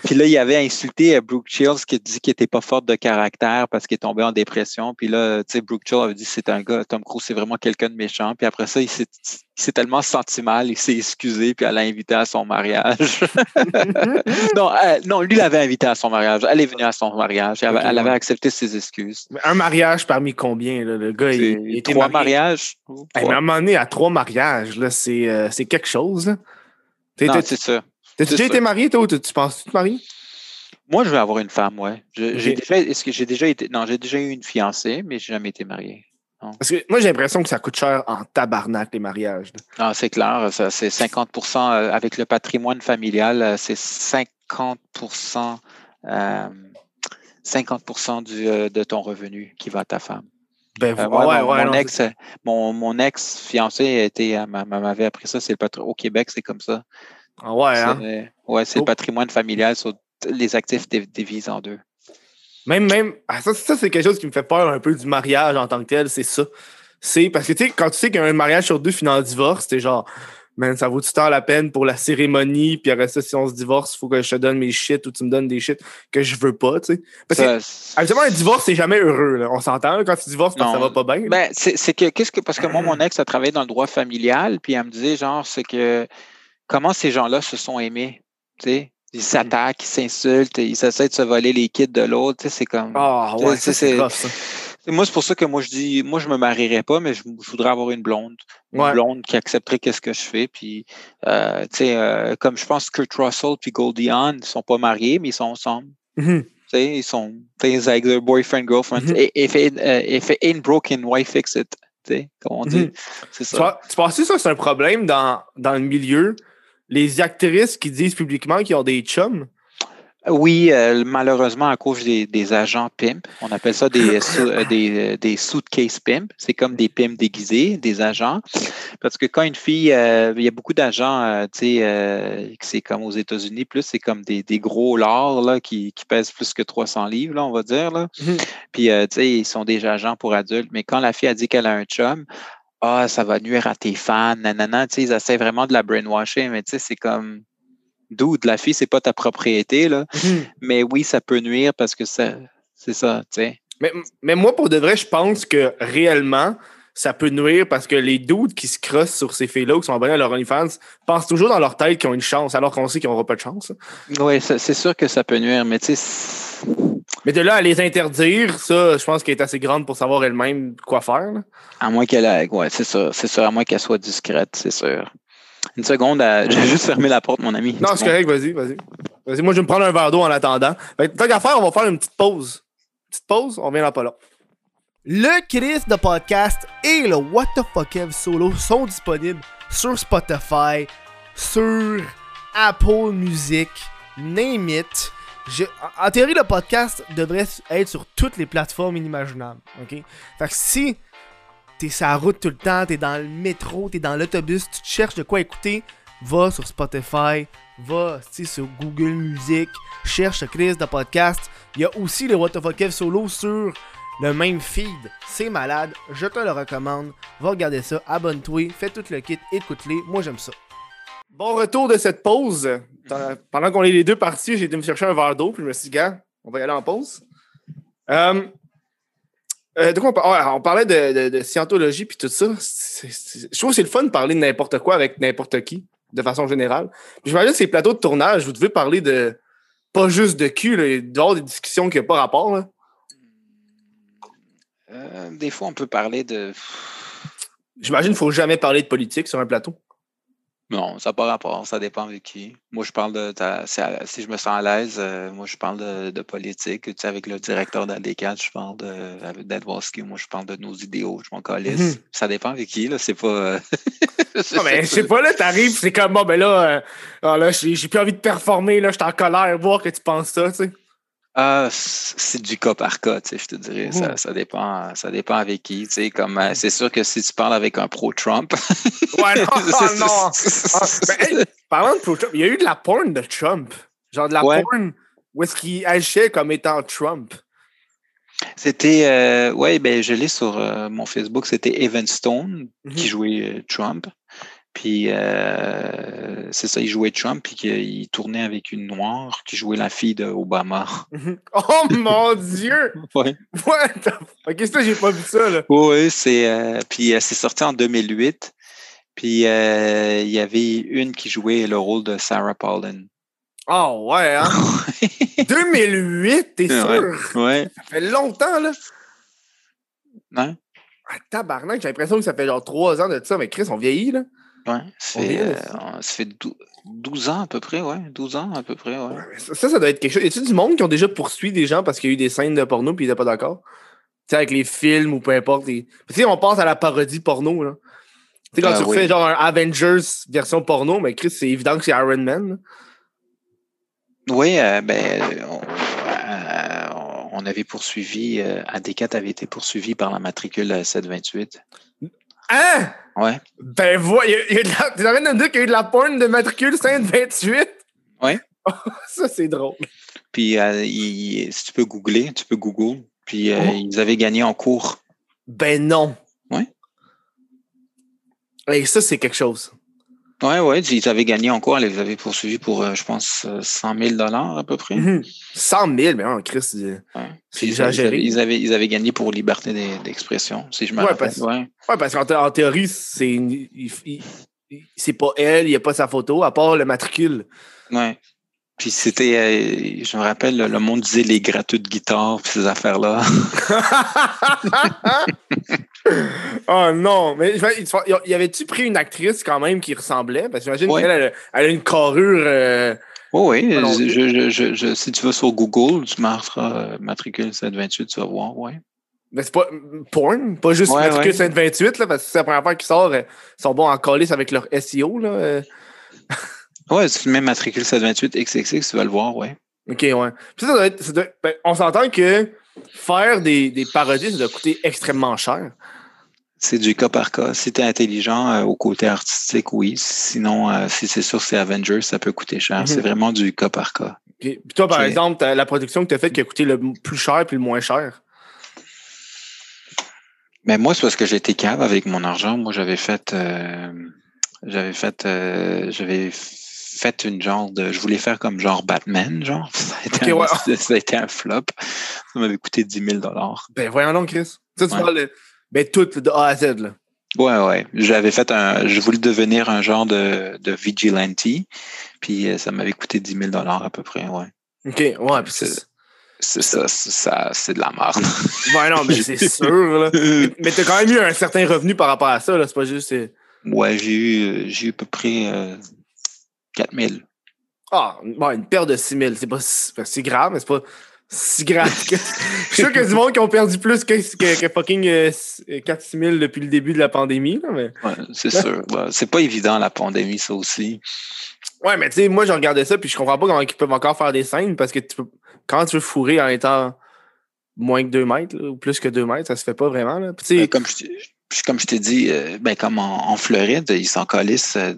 puis là, il avait insulté Brooke Shields qui dit qu'il n'était pas forte de caractère parce qu'il est tombé en dépression. Puis là, tu sais, Brooke Shields avait dit c'est un gars, Tom Cruise, c'est vraiment quelqu'un de méchant. Puis après ça, il s'est tellement senti mal, il s'est excusé, puis elle l'a invité à son mariage. non, non, lui l'avait invité à son mariage. Elle est venue à son mariage. Elle, avait accepté ses excuses. Un mariage parmi combien? Là? Le gars, il, était Trois mariages. à un moment donné, à trois mariages, c'est euh, quelque chose. c'est ça. T'as déjà été marié, toi, tu, tu penses-tu te marier? Moi, je vais avoir une femme, ouais. J'ai déjà, est-ce que j'ai déjà été, non, j'ai déjà eu une fiancée, mais j'ai jamais été marié. Parce que moi, j'ai l'impression que ça coûte cher en tabarnak, les mariages. Ah, c'est clair, c'est 50% euh, avec le patrimoine familial, euh, c'est 50 50 euh, de ton revenu qui va à ta femme. Ben, ouais, ouais, mon, ex, mon, mon, ex fiancé m'avait appris ça, c'est le patron au Québec, c'est comme ça. Ah ouais, hein? Ouais, c'est le patrimoine familial sur les actifs divisent en deux. Même, même, ah, ça, c'est quelque chose qui me fait peur un peu du mariage en tant que tel, c'est ça. C'est parce que, tu sais, quand tu sais qu'un mariage sur deux finit en divorce, c'est genre, man, ça vaut-tu tant la peine pour la cérémonie, puis après ça, si on se divorce, il faut que je te donne mes shit ou tu me donnes des shit que je veux pas, tu sais. Parce que, habituellement, un divorce, c'est jamais heureux, là. On s'entend, quand tu divorces, ça va pas bien. Ben, c'est que, qu'est-ce que, parce que moi, mon ex a travaillé dans le droit familial, puis elle me disait, genre, c'est que, comment ces gens-là se sont aimés. Ils mmh. s'attaquent, ils s'insultent, ils essaient de se voler les kits de l'autre. C'est comme. Ah, ouais, c'est Moi, c'est pour ça que moi, je dis, moi, je me marierais pas, mais je, voudrais avoir une blonde. Une blonde qui accepterait qu'est-ce que je fais. Puis, euh, tu sais, euh, comme je pense Kurt Russell puis Goldie Hawn, ils sont pas mariés, mais ils sont ensemble. Mmh ils sont avec leur boyfriend, girlfriend. Mmh if, it, uh, ain't broken, why fix it? Comme on dit. C'est ça. Tu penses que ça, c'est un problème dans, dans le milieu? Les actrices qui disent publiquement qu'ils ont des chums? Oui, euh, malheureusement, à cause des, agents pimp, on appelle ça des, euh, des, des, suitcase pimp. C'est comme des pimps déguisés, des agents. Parce que quand une fille, euh, il y a beaucoup d'agents, tu sais, c'est comme aux États-Unis, plus c'est comme des, gros lords là, qui, pèsent plus que 300 livres, là, on va dire. Là. Mhm. Puis, tu sais, ils sont déjà agents pour adultes. Mais quand la fille a dit qu'elle a un chum, ah, ça va nuire à tes fans, nanana, tu sais, ils essaient vraiment de la brainwasher, mais tu sais, c'est comme, d'où de la fille, c'est pas ta propriété, là. Mhm. Mais oui, ça peut nuire parce que ça, c'est ça, tu sais. Mais, mais moi, pour de vrai, je pense que réellement, ça peut nuire parce que les doutes qui se crossent sur ces filles-là qui sont abonnés à leur OnlyFans pensent toujours dans leur tête qu'ils ont une chance, alors qu'on sait qu'ils n'auront pas de chance. Oui, c'est sûr que ça peut nuire, mais tu sais. Mais de là à les interdire, ça, je pense qu'elle est assez grande pour savoir elle-même quoi faire. À moins qu'elle ait. Ouais, c'est ça. C'est sûr, à moins qu'elle soit discrète, c'est sûr. Une seconde, euh, j'ai juste fermé la porte, mon ami. Non, c'est correct, vas-y, vas-y. Vas-y, moi, je vais me prendre un verre d'eau en attendant. tant qu'à faire, on va faire une petite pause. Petite pause, on vient là pas là. Le Chris de podcast et le What the fuck Ev solo sont disponibles sur Spotify, sur Apple Music, name it. En théorie, le podcast devrait être sur toutes les plateformes inimaginables. Fait que si t'es sur la route tout le temps, t'es dans le métro, t'es dans l'autobus, tu cherches de quoi écouter, va sur Spotify, va sur Google Music, cherche Chris de podcast. Il y a aussi le What solo sur le même feed. C'est malade, je te le recommande. Va regarder ça, abonne-toi, fais tout le kit, écoute-les. Moi, j'aime ça. Bon retour de cette pause. Pendant qu'on est les deux partis, j'ai été me chercher un verre d'eau, puis je me suis dit, gars, on va y aller en pause. Euh, euh, on, parlait de, scientologie puis tout ça. je trouve que c'est le fun de parler de n'importe quoi avec n'importe qui, de façon générale. Je que ces plateaux de tournage, vous devez parler de pas juste de cul, là, d'avoir des discussions qui n'ont pas rapport. Là. Euh, des fois, on peut parler de. J'imagine qu'il ne faut jamais parler de politique sur un plateau. Non, ça n'a pas rapport, ça dépend avec qui. Moi, je parle de. si je me sens à l'aise, euh, moi, je parle de, politique. Tu sais, avec le directeur d'AD4, je parle de. Avec Dadwoski, moi, je parle de nos idéaux, je m'en calisse. Mhm. Ça dépend avec qui, là. C'est pas. Euh, non, mais je sais pas, là, t'arrives, c'est comme, bon, ben là, euh, oh, là j'ai plus envie de performer, là, je suis en colère, voir que tu penses ça, tu sais. Ah, c'est du cas par cas, tu sais, je te dirais. Ça, ça, dépend, ça dépend avec qui. Tu sais, comme euh, c'est sûr que si tu parles avec un pro-Trump. ouais, non, non. Ah, ben, parlant de pro-Trump, il y a eu de la porn de Trump. Genre de la porn où est-ce qu'il agissait comme étant Trump. C'était, euh, ouais, ben, je l'ai sur euh, mon Facebook, c'était Evan Stone qui mhm. jouait Trump. Puis euh, c'est ça, il jouait Trump, puis il tournait avec une noire qui jouait la fille d'Obama. oh mon Dieu! ouais. What Ok, ça, j'ai pas vu ça, là. Oui, c'est. Euh, puis c'est sorti en 2008. Puis euh, il y avait une qui jouait le rôle de Sarah Paulin. Oh ouais, hein? 2008, t'es sûr? Ouais. Ça fait longtemps, là. Non? Ah, tabarnak, j'ai l'impression que ça fait genre trois ans de ça, mais Chris, on vieillit, là. Ouais, ça fait, euh, ça fait 12 ans à peu près, ouais. 12 ans à peu près, ouais. Ça, ça doit être quelque chose. Y a-tu du monde qui ont déjà poursuivi des gens parce qu'il y a eu des scènes de porno puis ils n'étaient pas d'accord? Tu sais, avec les films ou peu importe. Tu sais, on pense à la parodie porno, là. Tu sais, quand ah tu fais genre un Avengers version porno, mais Chris, c'est évident que c'est Iron Man. Oui, euh, ben, euh, on, avait poursuivi, AD4 avait été poursuivi par la matricule 728. Hein? Ouais. Ben, la, tu en train de dire qu'il y a eu de la porn de matricule 528? Ouais. ça, c'est drôle. Puis, euh, si tu peux googler, tu peux Google. Puis, euh, oh. ils avaient gagné en cours. Ben non. Ouais. Et ça, c'est quelque chose. Oui, oui, ils avaient gagné encore. Ils avaient poursuivi pour, euh, je pense, 100 000 à peu près. 100 000, mais en Christ, c'est exagéré. Ils avaient, ils avaient gagné pour liberté d'expression, si je me rappelle. Parce, ouais. parce qu'en théorie, c'est c'est pas elle, il n'y a pas sa photo, à part le matricule. Oui. Puis c'était, euh, je me rappelle, le monde disait les gratteux de guitare, puis ces affaires-là. oh non, mais y avait-tu pris une actrice quand même qui ressemblait? Parce que j'imagine qu'elle a une carrure. Euh, oh oui, je, je, si tu vas sur Google, tu marqueras euh, matricule 728, tu vas voir, ouais. Mais c'est pas porn, pas juste matricule 728, là, parce que c'est la première fois qu'ils sortent, ils sont bons en colis avec leur SEO. Là. Ouais, si tu mets matricule 728 XXX, tu vas le voir, ouais. OK, ouais. Puis ça, doit être, ben, on s'entend que faire des, des, parodies, ça doit coûter extrêmement cher. C'est du cas par cas. Si tu es intelligent euh, au côté artistique, oui. Sinon, euh, si c'est sûr c'est Avengers, ça peut coûter cher. Mhm. C'est vraiment du cas par cas. Puis toi, par exemple, la production que tu as faite qui a coûté le plus cher puis le moins cher? Mais moi, c'est parce que j'ai été cave avec mon argent. Moi, j'avais fait. Euh, j'avais fait. j'avais fait une genre de. Je voulais faire comme genre Batman, genre. Ça a été, un, ça a été un, flop. Ça m'avait coûté 10 000 Ben voyons donc, Chris. Ça, tu parles de. Ben tout de A à Z, là. Ouais, ouais. J'avais fait un. Je voulais devenir un genre de, de vigilante. Puis euh, ça m'avait coûté 10 000 à peu près, ouais. OK, ouais. Puis c'est. C'est ça, ça c'est de la merde. Ouais, non, mais c'est sûr, là. Mais t'as quand même eu un certain revenu par rapport à ça, là. C'est pas juste. Ouais, j'ai eu, j'ai eu à peu près euh, 4 000. Ah, bon, une paire de 6 000. C'est pas si grave, mais c'est pas si grave. Que... Je suis sûr qu'il y a du monde qui ont perdu plus que, que, fucking 4-6 euh, 000 depuis le début de la pandémie. Là, mais... Ouais, c'est sûr. c'est pas évident, la pandémie, ça aussi. Ouais, mais tu sais, moi, je regardais ça, puis je comprends pas comment ils peuvent encore faire des scènes, parce que tu peux... quand tu veux fourrer en étant moins que 2 mètres, ou plus que 2 mètres, ça se fait pas vraiment. Là. Puis, ben, comme je, comme je t'ai dit, euh, ben, comme en, Floride, ils s'en colissent. Euh,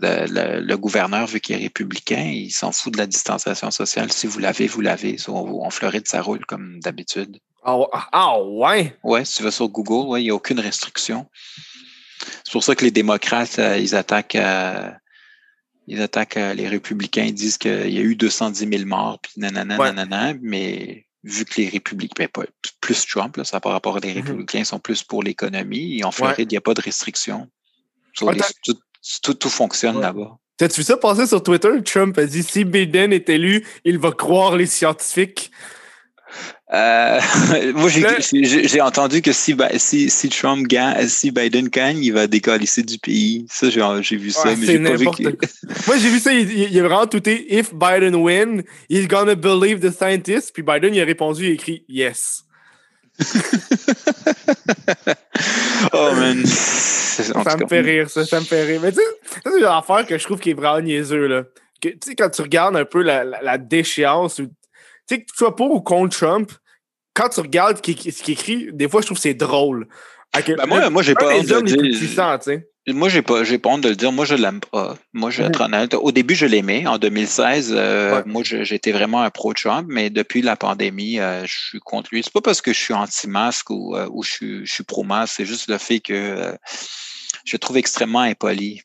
le, gouverneur, vu qu'il est républicain, il s'en fout de la distanciation sociale. Si vous l'avez, vous l'avez. En Floride, ça roule comme d'habitude. Ah, ah ouais? Ouais, si tu vas sur Google, ouais, il n'y a aucune restriction. C'est pour ça que les démocrates, euh, ils attaquent, ils attaquent les républicains. Ils disent qu'il y a eu 210 000 morts, puis nanana, nanana, mais vu que les républicains, plus Trump, là, ça par rapport à les mm-hmm. républicains sont plus pour l'économie. Et en Floride, il n'y a pas de restrictions. tout, tout, fonctionne là-bas. T'as-tu vu ça passer sur Twitter? Trump a dit si Biden est élu, il va croire les scientifiques. Euh, moi, j'ai entendu que si, si, si, Trump gagne, si Biden gagne, il va décalisser du pays. Ça, j'ai vu ça, mais j'ai pas vu Moi, j'ai vu ça, il, il, a vraiment touté If Biden win, he's gonna believe the scientists. Puis Biden, il a répondu, il a écrit Yes. oh man. Ça me fait rire, ça, ça me fait rire. Mais tu sais, c'est une affaire que je trouve qui est vraiment niaiseux, là. Tu sais, quand tu regardes un peu la, la, déchéance, tu sais, que tu sois pour ou contre Trump, quand tu regardes ce qu'il écrit, des fois, je trouve que c'est drôle. Ben moi, moi j'ai pas honte de dire. Moi, j'ai pas, j'ai pas honte de le dire. Moi, je l'aime pas. Moi, je vais être honnête. Au début, je l'aimais. En 2016, euh, moi, j'étais vraiment un pro-Trump, mais depuis la pandémie, euh, je suis contre lui. C'est pas parce que je suis anti-masque ou, euh, ou je suis, je suis pro-masque, c'est juste le fait que je le trouve extrêmement impoli.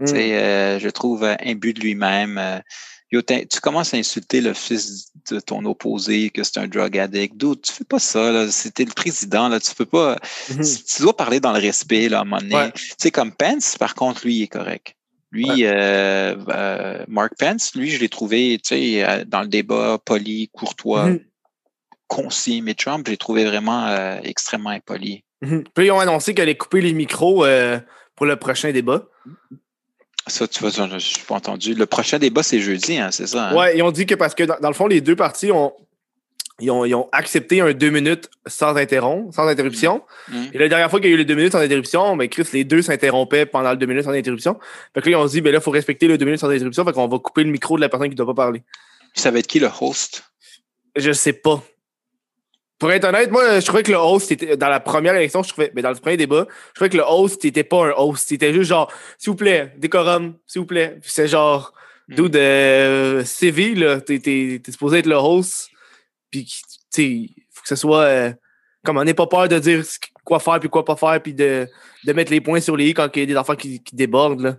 Mm. je trouve imbu de lui-même tu commences à insulter le fils de ton opposé, que c'est un drug addict. D'où tu fais pas ça, C'était le président, là. Tu peux pas. Mm-hmm. Tu dois parler dans le respect, là, à un moment donné. Tu sais, comme Pence, par contre, lui, il est correct. Lui, euh, euh, Mark Pence, lui, je l'ai trouvé, tu sais, euh, dans le débat poli, courtois, mm-hmm. concis. Mais Trump, je l'ai trouvé vraiment extrêmement impoli. Mm-hmm. Puis ils ont annoncé qu'elle allait couper les micros pour le prochain débat. Ça, tu vois, je n'ai pas entendu. Le prochain débat, c'est jeudi, hein, c'est ça? Hein? Oui, ils ont dit que parce que, dans, le fond, les deux parties ont, ils ont, accepté un deux minutes sans, interrompt, sans interruption. Mm. Mm. Et la dernière fois qu'il y a eu les deux minutes sans interruption, ben, Chris, les deux s'interrompaient pendant le deux minutes sans interruption. Fait que là, ils ont dit, ben là, il faut respecter le deux minutes sans interruption, fait qu'on va couper le micro de la personne qui ne doit pas parler. Ça va être qui le host? Je sais pas. Pour être honnête, moi, je trouvais que le host était. Dans la première élection, je trouvais. Mais dans le premier débat, je trouvais que le host n'était pas un host. C'était juste genre, s'il vous plaît, décorum, s'il vous plaît. c'est genre, mm. d'où de euh, CV, là. T'es, t'es, supposé être le host. Puis, tu faut que ce soit. Euh, comme on n'ait pas peur de dire quoi faire puis quoi pas faire, puis de, de mettre les points sur les i quand il y a des enfants qui, qui débordent, là.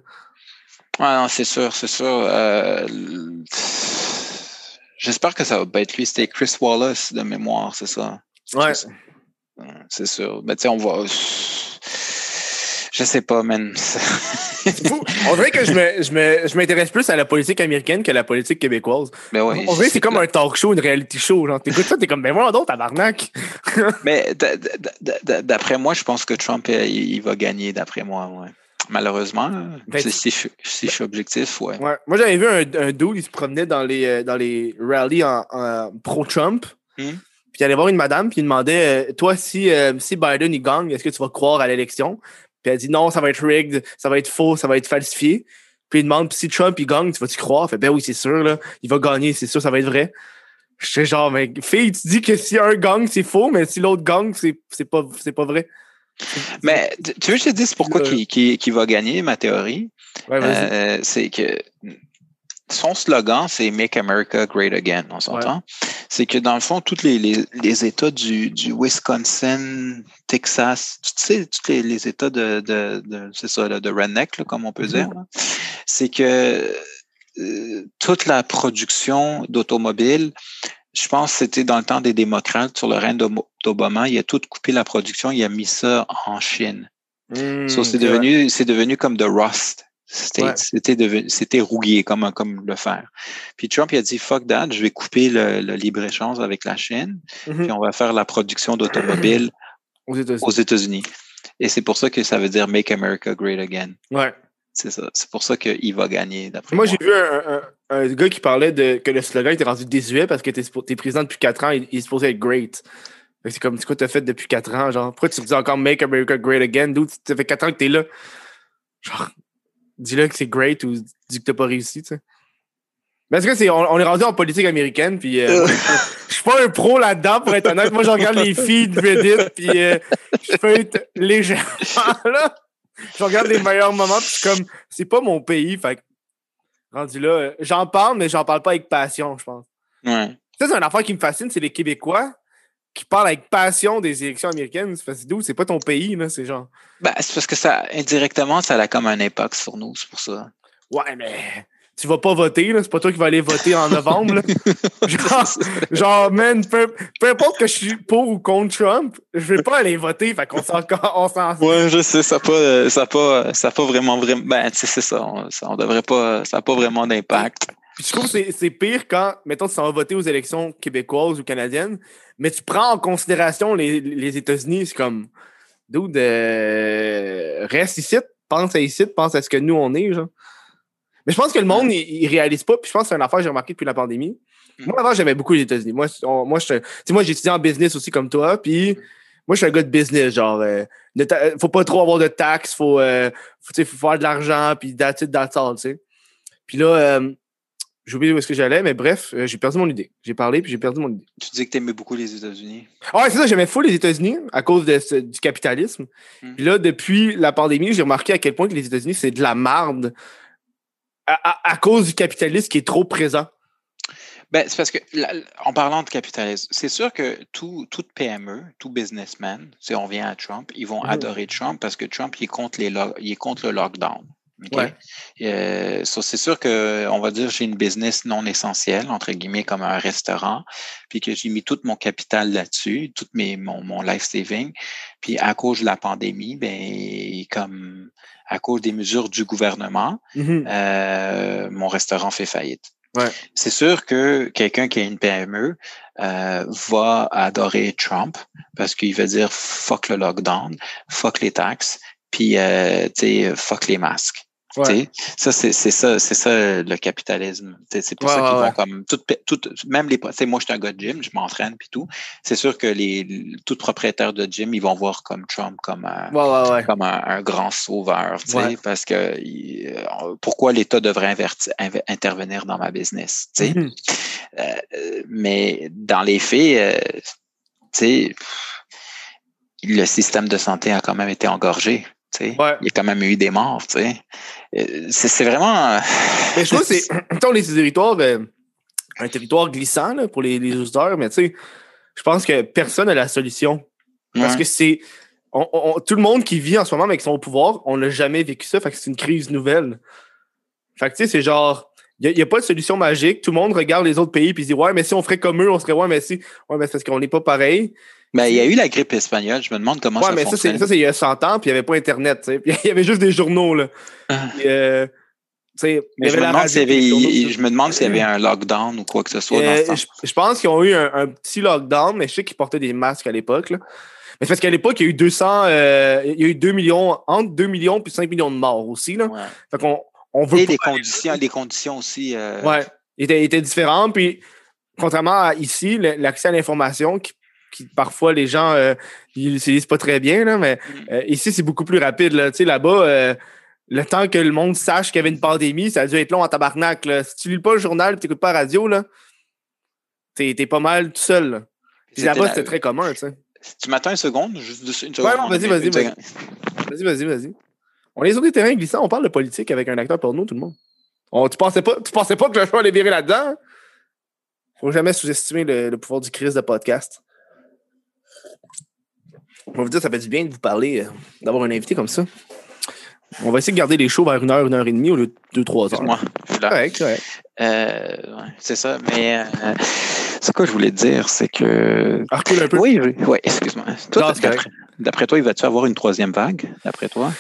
Ouais, non, c'est sûr, c'est sûr. Euh, J'espère que ça va être lui. C'était Chris Wallace de mémoire, c'est ça? Ouais. C'est sûr. Mais tu sais, on va. Je sais pas, man. on dirait que je m'intéresse plus à la politique américaine que à la politique québécoise. Mais ben ouais, on dirait que c'est comme un talk show, une reality show. Genre, t'écoutes ça, t'es comme, ben voilà donc, tabarnak. Mais d'après moi, je pense que Trump, il, va gagner, d'après moi. Ouais malheureusement. Ben, si, je, suis objectif, ouais. Moi, j'avais vu un, un dude, il se promenait dans les, euh, dans les rallyes en, pro-Trump. Hmm. Puis il allait voir une madame, puis il demandait euh, Toi, si, euh, si Biden il gagne, est-ce que tu vas croire à l'élection? Puis elle dit Non, ça va être rigged, ça va être faux, ça va être falsifié. Puis il demande Si Trump il gagne, tu vas-tu croire? Fait Ben oui, c'est sûr, là, il va gagner, c'est sûr, ça va être vrai. Je suis genre, mais fille, tu dis que si un gagne, c'est faux, mais si l'autre gagne, c'est pas, pas vrai. Mais tu veux que je te dise pourquoi qui, va gagner, ma théorie? Euh, c'est que son slogan, c'est Make America Great Again, on s'entend? C'est que dans le fond, tous les, États du, Wisconsin, Texas, tu sais, tous les, États de, c'est ça, de redneck, comme on peut dire, c'est que euh, toute la production d'automobiles je pense que c'était dans le temps des démocrates, sur le règne d'Obama, il a tout coupé la production, il a mis ça en Chine. Mmh, c'est devenu, c'est devenu comme de rust. C'était c'était rouillé comme, comme le fer. Puis Trump il a dit fuck that, je vais couper le, libre-échange avec la Chine, mmh puis on va faire la production d'automobiles aux États-Unis. Et c'est pour ça que ça veut dire Make America Great Again. Ouais. C'est ça. C'est pour ça qu'il va gagner, d'après moi. Moi, j'ai vu un, gars qui parlait de que le slogan était rendu désuet parce que t'es es président depuis 4 ans, il, il est supposé être great. C'est comme, quoi t'as fait depuis 4 ans? Genre, pourquoi tu dis encore Make America Great Again? D'où ça fait 4 ans que t'es là? Genre, dis-le que c'est great ou dis que t'as pas réussi, tu sais. Mais en tout cas, on, est rendu en politique américaine, puis euh, je suis pas un pro là-dedans, pour être honnête. Moi, je regarde les feeds Reddit, puis euh, je peux être légèrement là je regarde les meilleurs moments, puis comme, c'est pas mon pays, fait rendu là, j'en parle, mais j'en parle pas avec passion, je pense. Ouais. Ça, c'est une affaire qui me fascine, c'est les Québécois qui parlent avec passion des élections américaines. C'est d'où? C'est pas ton pays, là, c'est genre. Ben, c'est parce que ça, indirectement, ça a comme un impact sur nous, c'est pour ça. Ouais, mais tu vas pas voter. C'est pas toi qui vas aller voter en novembre, genre, genre, man, peu, importe que je suis pour ou contre Trump, je vais pas aller voter. Fait qu'on s'en, on s'en. Ouais, je sais, ça n'a pas, ça pas, ça pas vraiment, vraiment, ben, tu sais, c'est ça. On, ça, devrait pas, ça n'a pas vraiment d'impact. Puis je trouve que c'est pire quand, mettons, tu s'en vas voter aux élections québécoises ou canadiennes, mais tu prends en considération les, les États-Unis. C'est comme, dude, euh, reste ici, pense à ici, pense à ce que nous, on est, genre. Mais je pense que le monde, il, réalise pas. Puis je pense que c'est une affaire que j'ai remarqué depuis la pandémie. Mm. Moi, avant, j'aimais beaucoup les États-Unis. Moi, moi, je, moi j'ai étudié en business aussi comme toi. Puis moi, je suis un gars de business. Genre, euh, faut pas trop avoir de taxes. Faut, euh, faut, faut, faire de l'argent. Puis that's it, that's all, tu sais. Puis là, euh, j'ai oublié où est-ce que j'allais, mais bref, euh, j'ai perdu mon idée. J'ai parlé, puis j'ai perdu mon idée. Tu disais que tu aimais beaucoup les États-Unis. Ah ouais, c'est ça, j'aimais fou les États-Unis à cause du capitalisme. Hmm. Puis là, depuis la pandémie, j'ai remarqué à quel point que les États-Unis, c'est de la marde à, cause du capitalisme qui est trop présent. Ben, c'est parce que, en parlant de capitalisme, c'est sûr que tout, toute PME, tout businessman, si on vient à Trump, ils vont hmm. adorer Trump parce que Trump, il est contre, les il est contre le lockdown. Euh, c'est sûr que, on va dire, j'ai une business non essentielle, entre guillemets, comme un restaurant, puis que j'ai mis tout mon capital là-dessus, tout mes, mon, mon life saving. Puis à cause de la pandémie, ben, comme à cause des mesures du gouvernement, mm-hmm. euh, mon restaurant fait faillite. C'est sûr que quelqu'un qui a une PME euh, va adorer Trump parce qu'il va dire fuck le lockdown, fuck les taxes, puis euh, fuck les masques. Ça, c'est ça, c'est ça le capitalisme. C'est pour ça qu'ils vont comme tout, tout, même les moi je suis un gars de gym, je m'entraîne puis tout. C'est sûr que les tout propriétaires de gym, ils vont voir comme Trump comme un, comme un, grand sauveur, parce que euh, pourquoi l'État devrait intervenir dans ma business, mm-hmm. euh, mais dans les faits, euh, le système de santé a quand même été engorgé. Il y a quand même eu des morts. Euh, c'est vraiment. Euh, mais je trouve que c'est. on est territoire, euh, un territoire glissant là, pour les, les auditeurs, mais je pense que personne n'a la solution. Parce que c'est. tout le monde qui vit en ce moment avec son pouvoir, on n'a jamais vécu ça. Fait que c'est une crise nouvelle. Fait que tu sais, c'est genre. Il n'y a, pas de solution magique. Tout le monde regarde les autres pays et se dit Ouais, mais si on ferait comme eux, on serait Ouais, mais si. Ouais, mais c'est parce qu'on n'est pas pareil. Ben, il y a eu la grippe espagnole. Je me demande comment ça mais fonctionne. Ça, c'est il y a 100 ans, puis il n'y avait pas Internet. il y avait juste des journaux. Là. Ah. Euh, je, me demande s'il y avait, je me demande s'il y avait un lockdown ou quoi que ce soit. Euh, je, pense qu'ils ont eu un, petit lockdown, mais je sais qu'ils portaient des masques à l'époque. Mais c'est parce qu'à l'époque, il y a eu 200, euh, il y a eu 2 millions, entre 2 millions et 5 millions de morts aussi. Là. Fait qu'on, on veut et les conditions, les conditions aussi. Ouais, étaient, étaient différentes. Puis, contrairement à ici, l'accès à l'information qui qui parfois les gens euh, ils l'utilisent pas très bien, là, mais mm. euh, ici, c'est beaucoup plus rapide. Là. Là-bas, euh, le temps que le monde sache qu'il y avait une pandémie, ça a dû être long en tabarnak. Là. Si tu lis pas le journal tu n'écoutes pas la radio, là, t'es, es pas mal tout seul. Là. là-bas, c'est très commun. Tu, sais. tu m'attends une seconde? Juste une seconde. Ouais, vas-y, vas-y, vas-y. Vas-y, vas-y, vas-y. On est sur des terrains glissants, on parle de politique avec un acteur porno, tout le monde. tu, pensais pas, tu pensais pas que le choix allait virer là-dedans? Faut jamais sous-estimer le, le pouvoir du crise de podcast. On va vous dire, ça fait du bien de vous parler, euh, d'avoir un invité comme ça. On va essayer de garder les shows vers une heure, une heure et demie au lieu de deux, trois heures. Moi, euh, c'est ça, mais euh, ce que je voulais te dire, c'est que. Ah, un peu. Oui, oui, excuse-moi. D'après toi, il va-tu avoir une troisième vague, d'après toi?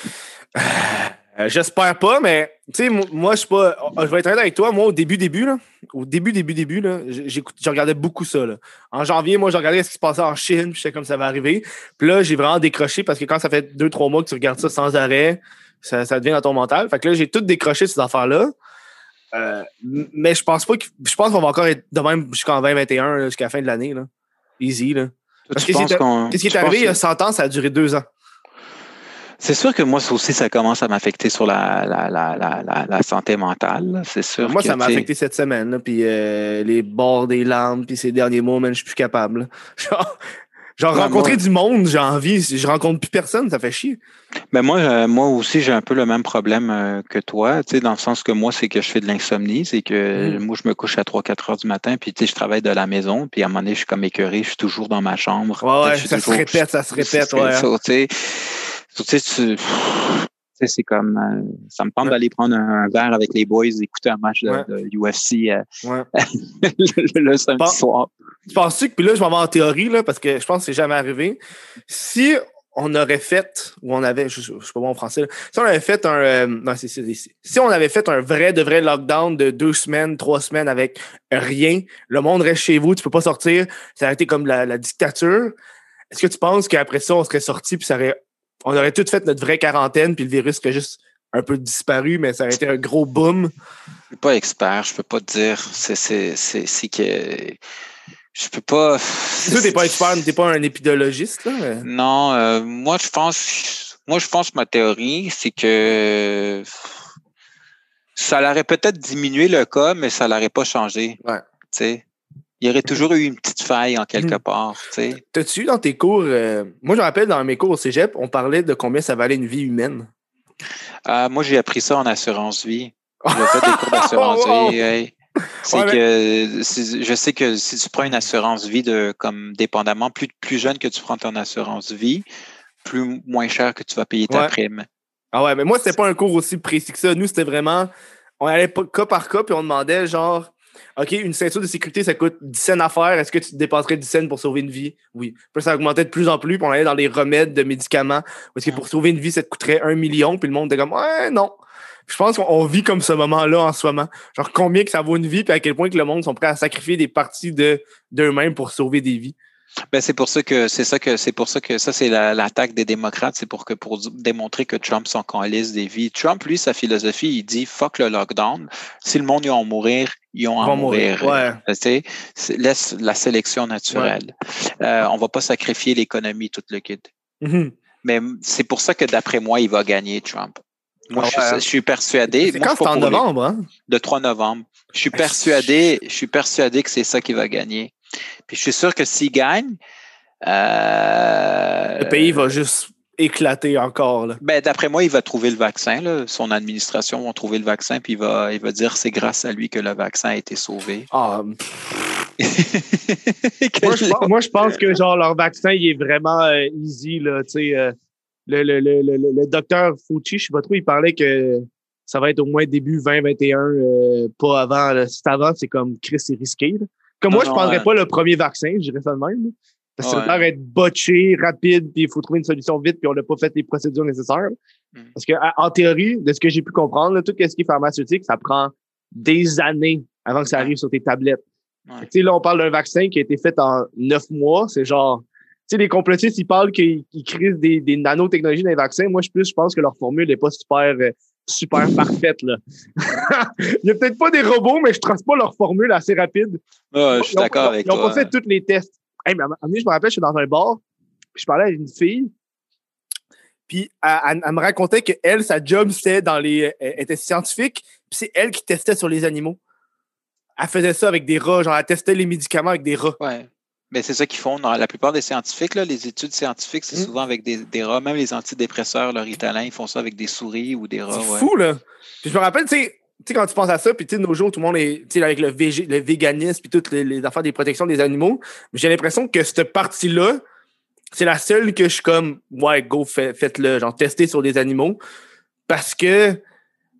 Euh, j'espère pas, mais tu sais, moi, je suis pas. Je vais être honnête avec toi. Moi, au début, début, là, au début, début, début, là, je regardais beaucoup ça. Là. En janvier, moi, je regardais ce qui se passait en Chine, puis je sais comme ça va arriver. Puis là, j'ai vraiment décroché parce que quand ça fait deux, trois mois que tu regardes ça sans arrêt, ça, ça devient dans ton mental. Fait que là, j'ai tout décroché ces affaires-là. Euh, mais je pense pas que. Je pense qu'on va encore être de même jusqu'en 2021, jusqu'à la fin de l'année. Là. Easy. Là. Qu'est-ce qui est arrivé il y a 100 ans, ça a duré deux ans. C'est sûr que moi aussi, ça commence à m'affecter sur la, la, la, la, santé mentale. C'est sûr. Moi, ça m'a affecté cette semaine. puis euh, les bords des lampes, puis ces derniers mots, je suis plus capable. Genre, rencontrer du monde, j'ai envie. Je rencontre plus personne, ça fait chier. Ben moi, euh, moi aussi, j'ai un peu le même problème euh, que toi, tu sais, dans le sens que moi, c'est que je fais de l'insomnie, c'est que mm. moi, je me couche à 3-4 heures du matin, puis tu sais, je travaille de la maison, puis à un moment donné, je suis comme écœuré, je suis toujours dans ma chambre. Ouais, ouais, ça se répète, ça se répète, ouais. Hein. Tu sais, c'est comme euh, ça me tente d'aller prendre un, verre avec les boys, écouter un match de, UFC euh, le, samedi soir. Tu penses que, puis là, je m'en vais en théorie, là, parce que je pense que c'est jamais arrivé. Si on aurait fait, ou on avait, je, je sais pas bon en français, là. si on avait fait un, euh, non, si on avait fait un vrai, de vrai lockdown de deux semaines, trois semaines avec rien, le monde reste chez vous, tu peux pas sortir, ça aurait été comme la, la dictature. Est-ce que tu penses qu'après ça, on serait sorti puis ça aurait, on aurait tout fait notre vraie quarantaine puis le virus serait juste un peu disparu, mais ça aurait été un gros boom? Je suis pas expert, je peux pas te dire. C'est, c'est, c'est, c'est que. Je peux pas. Tu t'es pas expert, t'es pas un épidéologiste, là? mais- Non, euh, moi je pense. Moi je pense que ma théorie, c'est que ça l'aurait peut-être diminué le cas, mais ça l'aurait pas changé. Ouais. Tu sais? Il y aurait toujours eu une petite faille en quelque Mhm. part. T'as-tu dans tes cours, euh, moi je me rappelle dans mes cours au cégep, on parlait de combien ça valait une vie humaine. Ah, moi j'ai appris ça en assurance vie. J'ai fait des cours d'assurance vie. hey. C'est Ouais, que je sais que si tu prends une assurance vie de comme dépendamment, plus, plus jeune que tu prends ton assurance vie, plus moins cher que tu vas payer ta Ouais. prime. Ah ouais, mais moi, c'était pas un cours aussi précis que ça. Nous, c'était vraiment. On allait pas cas par cas, puis on demandait genre. OK, une ceinture de sécurité, ça coûte 10 cents à faire. Est-ce que tu te dépenserais 10 cents pour sauver une vie? Oui. Puis ça augmentait de plus en plus, puis on allait dans les remèdes de médicaments. Parce que pour sauver une vie, ça te coûterait un million, puis le monde était comme, ouais, non. Je pense qu'on on vit comme ce moment-là en ce moment. Genre, combien que ça vaut une vie, puis à quel point que le monde sont prêts à sacrifier des parties de, d'eux-mêmes pour sauver des vies? Ben, c'est pour ça que c'est ça que c'est pour ça que ça c'est la- l'attaque des démocrates, c'est pour que pour démontrer que Trump s'en calisse des vies. Trump lui sa philosophie, il dit fuck le lockdown. Si le monde ils vont mourir, ils ont à mourir. mourir, ouais. Tu sais, c'est- laisse la sélection naturelle. Euh, on va pas sacrifier l'économie tout le kit. Mhm. Mais c'est pour ça que d'après moi, il va gagner Trump. Moi, Ah je, suis, ouais. je suis persuadé. C'est quand c'est en novembre, hein? Le 3 novembre. Je suis Ah, persuadé, je suis persuadé que c'est ça qui va gagner. Puis je suis sûr que s'il gagne, euh, Le pays va juste éclater encore, là. ben, d'après moi, il va trouver le vaccin. Là. Son administration va trouver le vaccin, puis il va, il va dire c'est grâce à lui que le vaccin a été sauvé. Ah, moi, je, pense- moi, je pense que genre leur vaccin, il est vraiment euh, easy. Là, euh, le, le, le, le, le docteur Fauci, je sais pas trop, il parlait que ça va être au moins début 2021, euh, pas avant. là. Si c'est avant, c'est comme Chris, c'est risqué. là. Comme Non, moi, je non, prendrais ouais. pas le premier vaccin, je dirais ça de même. là. Parce que Ouais. ça a l'air d'être botché, rapide, puis il faut trouver une solution vite, puis on n'a pas fait les procédures nécessaires. Mm. Parce que en théorie, de ce que j'ai pu comprendre, là, tout ce qui est pharmaceutique, ça prend des années avant que ça arrive sur tes tablettes. Ouais. Tu sais, là, on parle d'un vaccin qui a été fait en neuf mois. C'est genre, tu sais, les complotistes, ils parlent qu'ils qu'ils créent des, des nanotechnologies dans les vaccins. Moi, je plus, je pense que leur formule n'est pas super, euh, super parfaite, là. Il y a peut-être pas des robots, mais je trace pas leur formule assez rapide. Ouais, je suis Ils d'accord ils ont- avec Ils n'ont toi. pas fait tous les tests. Hey, mais à un moment donné, je me rappelle, je suis dans un bar, puis je parlais à une fille, puis elle, elle- elle me racontait que elle, sa job, c'était dans les. Elle était scientifique, puis c'est elle qui testait sur les animaux. Elle faisait ça avec des rats, genre elle testait les médicaments avec des rats. Ouais. Mais c'est ça qu'ils font. Dans la plupart des scientifiques, là, les études scientifiques, c'est Mm. souvent avec des, des rats. Même les antidépresseurs, leur Ritalin, ils font ça avec des souris ou des rats. C'est ouais. fou, là. Puis je me rappelle, tu sais, quand tu penses à ça, puis tu sais, nos jours, tout le monde est, tu sais, avec le, le véganisme, puis toutes les, les affaires des protections des animaux. J'ai l'impression que cette partie-là, c'est la seule que je suis comme, ouais, go, fait- faites-le, genre, testez sur des animaux. Parce que, puis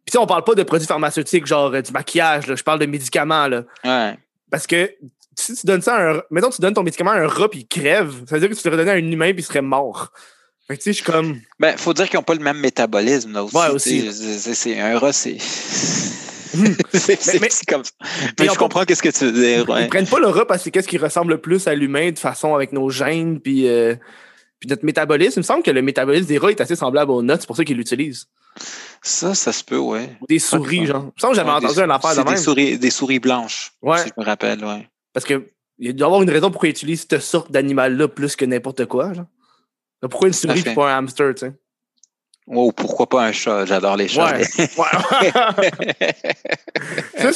tu sais, on parle pas de produits pharmaceutiques, genre euh, du maquillage, là, je parle de médicaments, là. Ouais. Parce que si tu donnes ça à un. Mettons, tu donnes ton médicament à un rat, puis il crève, ça veut dire que tu le redonnes à un humain, puis il serait mort. Fait que tu sais, je suis comme. Ben, faut dire qu'ils n'ont pas le même métabolisme, là, aussi. Ouais, aussi. c'est- un rat, c'est. c'est c'est mais- comme ça. mais ils je comprends qu'est-ce que tu veux dire. Ils ouais. prennent pas le rat parce que c'est qu'est-ce qui ressemble le plus à l'humain de façon avec nos gènes puis, euh, puis notre métabolisme. Il me semble que le métabolisme des rats est assez semblable aux notes, c'est pour ça qu'ils l'utilisent. Ça, ça se peut, ouais. Ou des souris, genre. Il me semble que j'avais Ouais, entendu une affaire de c'est même. des souris, des souris blanches. Ouais. Si je me rappelle, ouais. Parce que il doit y avoir une raison pourquoi ils utilisent cette sorte d'animal-là plus que n'importe quoi. Genre. Pourquoi une souris et pas un hamster, tu sais? Oh, pourquoi pas un chat? J'adore les chats. Ouais. ouais. ça,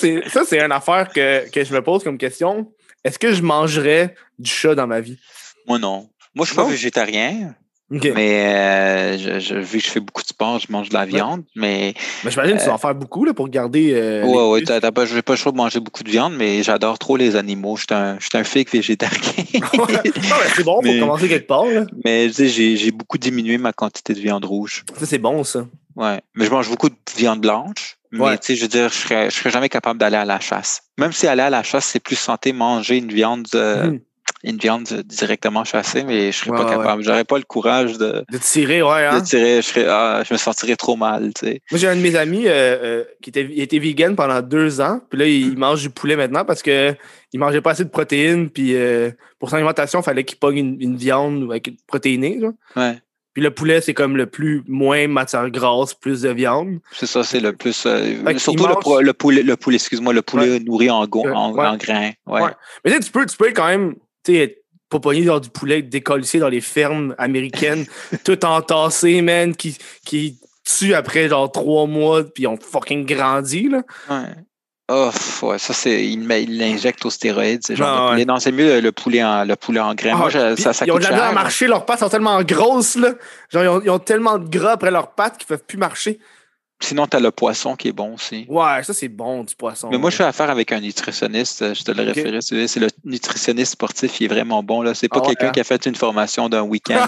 c'est, une affaire que, que je me pose comme question. Est-ce que je mangerais du chat dans ma vie? Moi, non. Moi, je suis pas végétarien, Mais, mais euh, je, je- vu que je fais beaucoup de sport, je mange de la viande. Mais j'imagine que tu dois en faire beaucoup là, pour garder. euh, ouais, muscles. t'as, t'as pas, j'ai pas le choix de manger beaucoup de viande, mais j'adore trop les animaux. Je suis un, un fake végétarien. non, mais c'est bon, Mais- faut commencer quelque part. Là. mais tu sais, j'ai, j'ai beaucoup diminué ma quantité de viande rouge. Ça, c'est bon, ça. Ouais. Mais je mange beaucoup de viande blanche. Mais tu sais, je veux dire, je serais, je serais jamais capable d'aller à la chasse. Même si aller à la chasse, c'est plus santé manger une viande euh, Une viande directement chassée, mais je serais Ouais, pas ouais, capable. J'aurais pas le courage de, De tirer, ouais, hein. de tirer. Je, serais, ah, je me sentirais trop mal, tu sais. Moi, j'ai un de mes amis euh, euh, qui était, il était vegan pendant deux ans. Puis là, il mange du poulet maintenant parce que il mangeait pas assez de protéines. Puis euh, pour son alimentation, il fallait qu'il pogne une, une viande avec une protéinée. genre. Ouais. Puis le poulet, c'est comme le plus moins matière grasse, plus de viande. C'est ça, c'est le plus. euh, surtout le, pro- le poulet, le poulet, excuse-moi, le poulet nourri en, go- en, ouais. en grains. Ouais. Ouais. Mais tu sais, tu peux, tu peux quand même, tu sais, être pas pogné dans du poulet décollissé dans les fermes américaines, tout entassé, man, qui, qui tue après genre trois mois, puis ils ont fucking grandi, là. Ouais. Oh, ouais, ça, c'est. Il il l'injecte aux stéroïdes, genre Ah, de ouais. poulet. Non, c'est mieux le poulet en, le poulet en. Moi, je- Ah, puis ça, ça ils ont coûte jamais à cher. marcher, leurs pattes sont tellement grosses, là. Genre, ils ont, ils ont tellement de gras après leurs pattes qu'ils peuvent plus marcher. Sinon, tu as le poisson qui est bon aussi. Ouais, ça, c'est bon, du poisson. Mais moi, je fais affaire avec un nutritionniste. euh, Je te le Ok. référais. C'est le nutritionniste sportif. Il est vraiment bon. là. C'est pas Ah quelqu'un hein? qui a fait une formation d'un week-end.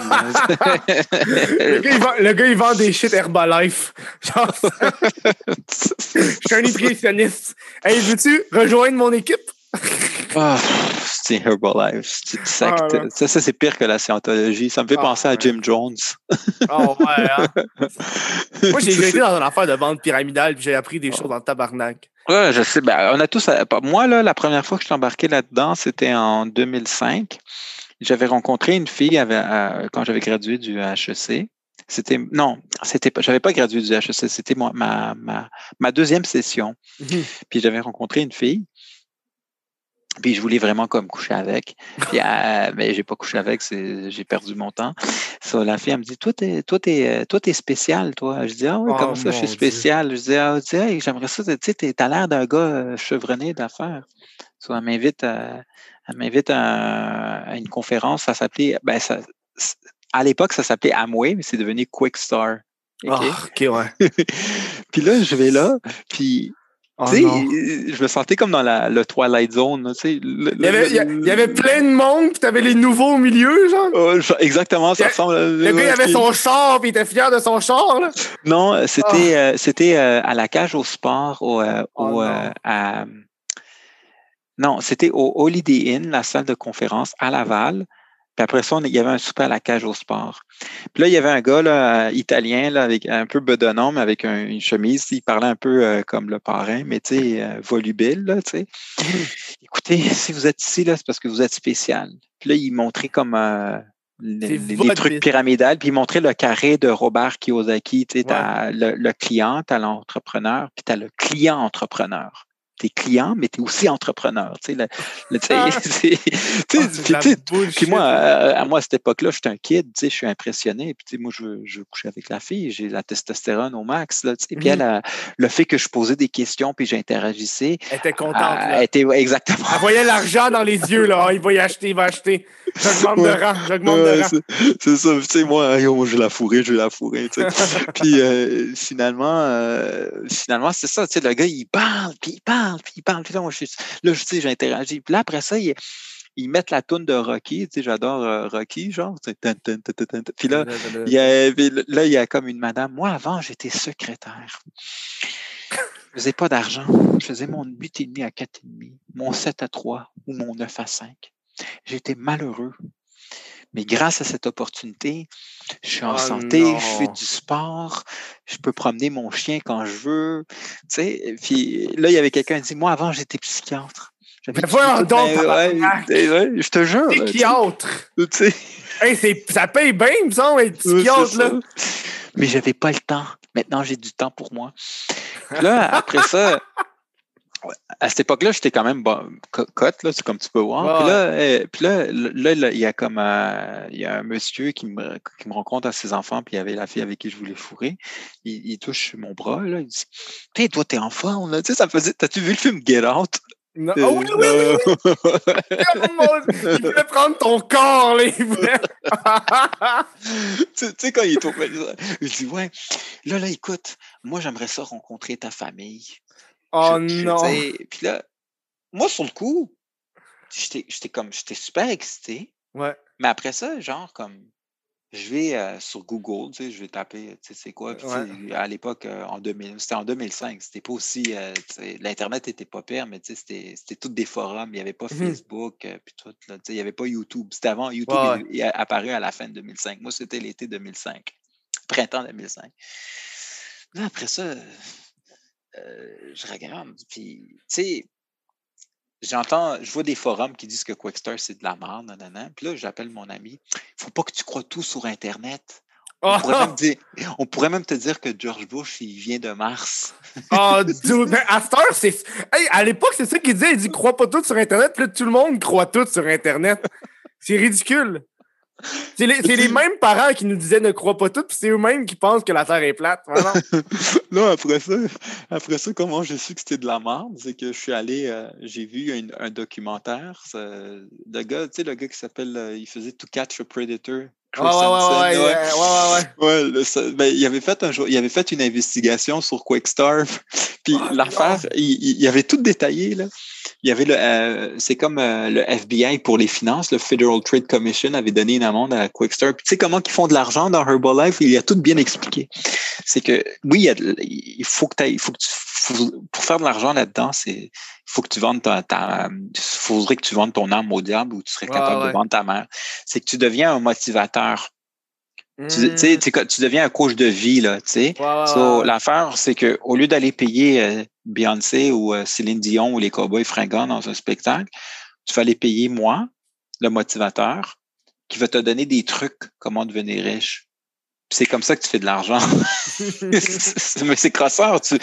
le, gars, il vend, le gars, il vend des shit Herbalife. Genre, je suis un nutritionniste. Hey, veux-tu rejoindre mon équipe? Ah, c'est Herbalife. C'est sac. Ah. Ça, ça c'est pire que la scientologie. Ça me fait Ah, penser à. Jim Jones. Oh, ouais, hein? Moi, j'ai été dans une affaire de vente pyramidale puis j'ai appris des choses dans le tabarnak. Ouais, je sais. Ben, on a tous. Moi, là, la première fois que je suis embarqué là-dedans, c'était en 2005. J'avais rencontré une fille avec- euh, quand j'avais gradué du HEC. C'était non, c'était pas. J'avais pas gradué du HEC. C'était ma, ma, ma deuxième session. Puis j'avais rencontré une fille. Puis je voulais vraiment comme coucher avec. Puis euh, mais j'ai pas couché avec, j'ai perdu mon temps. So, la fille elle me dit toi t'es toi t'es euh, toi t'es spécial toi. Je dis ah oui Oh, comment ça je suis Dieu. spécial. Je dis ah hey, j'aimerais ça tu sais t'as l'air d'un gars euh, chevronné d'affaires. So, elle m'invite à elle m'invite à, à une conférence. Ça s'appelait ben ça à l'époque ça s'appelait Amway mais c'est devenu Quick Star. OK? Ah, ok, ouais. Puis là je vais là puis Oh, tu sais, je me sentais comme dans la, le Twilight Zone. là, tu Il y, avait, il y a- le- il y avait plein de monde, puis t'avais les nouveaux au milieu, genre. Oh, exactement, ça Le- ressemble. à- Le gars, il avait son char, puis il était fier de son char, là. Non, c'était euh, c'était euh, à la cage au sport, au, euh, Oh au, euh, à- non, c'était au Holiday Inn, la salle de conférence à Laval. Puis après ça, on- il y avait un souper à la cage au sport. Puis là, il y avait un gars là, italien, là, avec un peu bedonnant, mais avec un- une chemise. Il parlait un peu euh, comme le parrain, mais tu sais, euh, volubile, là, tu sais. Écoutez, si vous êtes ici, là, c'est parce que vous êtes spécial. Puis là, il montrait comme euh, les, trucs pyramidales, puis il montrait le carré de Robert Kiyosaki. Tu sais, t'as le, le client, t'as l'entrepreneur, puis t'as le client entrepreneur. T'es client, mais t'es aussi entrepreneur. Tu sais, tu Ah. tu Ah, puis tu moi, euh, à moi, à cette époque-là, j'étais un kid, tu sais, je suis impressionné. Puis, tu sais, moi, je veux, je coucher avec la fille, j'ai la testostérone au max, là, tu sais. Puis, Mhm. elle, a- le fait que je posais des questions puis j'interagissais, Elle était contente, euh, là. était exactement. Elle voyait l'argent dans les yeux, là. Ah, il va y acheter, il va acheter. J'augmente Ouais. de rang, j'augmente Ouais, de rang. c'est c'est ça, tu sais, moi, yo, je vais la fourrer, je vais la fourrer, tu sais. puis euh, finalement, euh, finalement, c'est ça, tu sais, le gars, il parle, puis il parle, puis il parle, puis là, moi, je suis, là, je sais, j'interagis. Puis là, après ça, il- ils mettent la toune de Rocky, tu sais, j'adore euh, Rocky, genre, puis là, il y a, là, il y a comme une madame. Moi, avant, j'étais secrétaire. Je faisais pas d'argent. Je faisais mon 8,5 à 4,5, mon 7 à 3 ou mon 9 à 5. J'étais malheureux. Mais grâce à cette opportunité, je suis en Oh santé, non. je fais du sport, je peux promener mon chien quand je veux. Tu sais, puis là, il y avait quelqu'un qui dit Moi, avant, j'étais psychiatre. Mais voyons Ben, donc, ouais, ouais, je te jure. Psychiatre! tu sais. Ça paye bien, me semble, être psychiatre, là. Mais j'avais pas le temps. Maintenant, j'ai du temps pour moi. Puis là, après ça, à cette époque-là, j'étais quand même bon, co- cote, là, c'est comme tu peux voir. Puis là, euh, puis là, là, là, il y a comme euh, il y a un monsieur qui me, qui me rencontre à ses enfants, puis il y avait la fille avec qui je voulais fourrer. Il, il touche mon bras, là, il dit Hey, toi, t'es en forme, là. Tu sais, ça faisait. T'as-tu vu le film Get Out? Non. Ah oui, oui, oui, oui. Dieu, Il voulait prendre ton corps, là. Il voulait... tu sais, quand il est au il dit Ouais, là, là, écoute, moi, j'aimerais ça rencontrer ta famille. Oh Je- je- non. Puis là, moi, sur le coup, j'étais comme, j'étais super excité. Ouais. Mais après ça, genre, comme, je vais euh, sur Google, tu sais, je vais taper, tu sais, c'est quoi. Puis, À l'époque, euh, en 2000, c'était en 2005, c'était pas aussi, euh, l'Internet était pas pire, mais tu sais, c'était, c'était tous des forums, il n'y avait pas mmh Facebook, puis tout, là, il n'y avait pas YouTube. C'était avant, YouTube est, apparu à la fin de 2005. Moi, c'était l'été 2005, printemps 2005. Là, après ça, je regarde, puis, tu sais, j'entends, je vois des forums qui disent que Quickstar, c'est de la merde, nanana. Puis là, j'appelle mon ami. Il faut pas que tu crois tout sur Internet. On, pourrait même dire, on pourrait même te dire que George Bush, il vient de Mars. oh, dude, mais à c'est. Hey, à l'époque, c'est ça qu'il disait. Il dit crois pas tout sur Internet. Puis là, tout le monde croit tout sur Internet. C'est ridicule. C'est les, mêmes parents qui nous disaient ne crois pas tout, puis c'est eux-mêmes qui pensent que la Terre est plate. non, après ça, après ça, comment je su que c'était de la merde, c'est que je suis allé, euh, j'ai vu un, documentaire de gars, tu sais, le gars qui s'appelle, euh, il faisait To Catch a Predator. ouais, ouais, ouais, ouais, ouais, ben, il avait fait un jour, il avait fait une investigation sur Quickstar, puis oh, l'affaire, il, il, avait tout détaillé là il y avait le, euh, c'est comme euh, le FBI pour les finances, le Federal Trade Commission avait donné une amende à Quickster. tu sais comment ils font de l'argent dans Herbalife, il y a tout bien expliqué. C'est que oui, il, faut que tu faut que tu, pour faire de l'argent là-dedans, c'est il faut que tu vendes ta, ta faudrait que tu vendes ton âme au diable ou tu serais capable de vendre ta mère. C'est que tu deviens un motivateur. Tu, mmh. tu, deviens un coach de vie, là, tu sais. L'affaire, c'est que au lieu d'aller payer euh, Beyoncé ou euh, Céline Dion ou les Cowboys fringants dans un spectacle, tu vas aller payer moi, le motivateur, qui va te donner des trucs comment devenir riche. C'est comme ça que tu fais de l'argent. Mais c'est crosseur. Tu,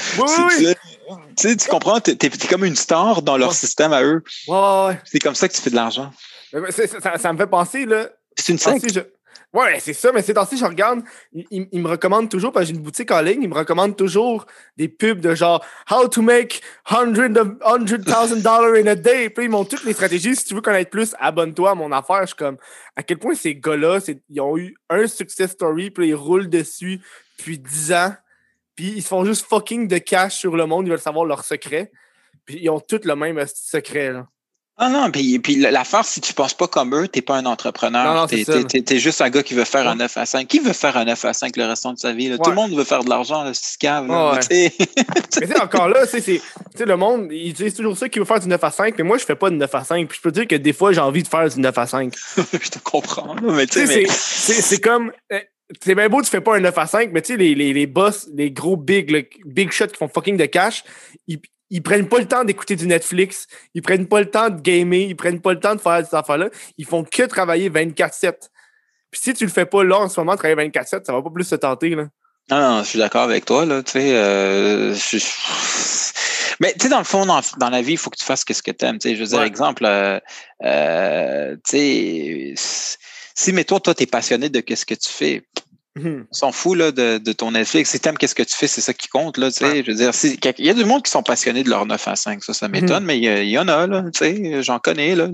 tu, tu, comprends? Tu es, comme une star dans leur système à eux. c'est comme ça que tu fais de l'argent. Ça, ça, me fait penser, là. C'est une scène. Ouais, c'est ça, mais c'est temps je regarde, il, me recommande toujours, parce que j'ai une boutique en ligne, il me recommande toujours des pubs de genre How to make hundred thousand dollars in a day. Puis ils m'ont toutes les stratégies. Si tu veux connaître plus, abonne-toi à mon affaire. Je suis comme à quel point ces gars-là, ils ont eu un success story, puis ils roulent dessus depuis 10 ans. Puis ils se font juste fucking de cash sur le monde, ils veulent savoir leurs secrets. Puis ils ont tous le même secret. Là. Ah non, puis, puis l'affaire, si tu ne penses pas comme eux, tu n'es pas un entrepreneur. Tu es, juste un gars qui veut faire un 9 à 5. Qui veut faire un 9 à 5 le restant de sa vie? Tout le monde veut faire de l'argent, c'est cave. mais c'est encore là, c'est le monde, ils utilisent toujours ça qui veut faire du 9 à 5, mais moi, je fais pas de 9 à 5. Puis je peux te dire que des fois, j'ai envie de faire du 9 à 5. je te comprends. Mais c'est comme. Eh, c'est bien beau, tu fais pas un 9 à 5, mais tu sais, les, les, les boss, les gros big, big shots qui font fucking de cash, ils, ils prennent pas le temps d'écouter du Netflix, ils prennent pas le temps de gamer, ils prennent pas le temps de faire ces affaires-là. Ils font que travailler 24-7. Puis si tu le fais pas là en ce moment, travailler 24-7, ça va pas plus se tenter. Là. Non, non, je suis d'accord avec toi. Là, tu sais, euh, Mais tu sais, dans le fond, dans, la vie, il faut que tu fasses ce que tu aimes. Je veux dire, exemple, euh, euh, tu sais, si, mettons, toi, tu es passionné de ce que tu fais. On s'en fout là, de, de, ton Netflix. Si t'aimes qu'est-ce que tu fais, c'est ça qui compte. Là, Je veux dire, il y a du monde qui sont passionnés de leur 9 à 5. Ça, ça mmh. m'étonne, mais il y, en a. Là, j'en connais. Là,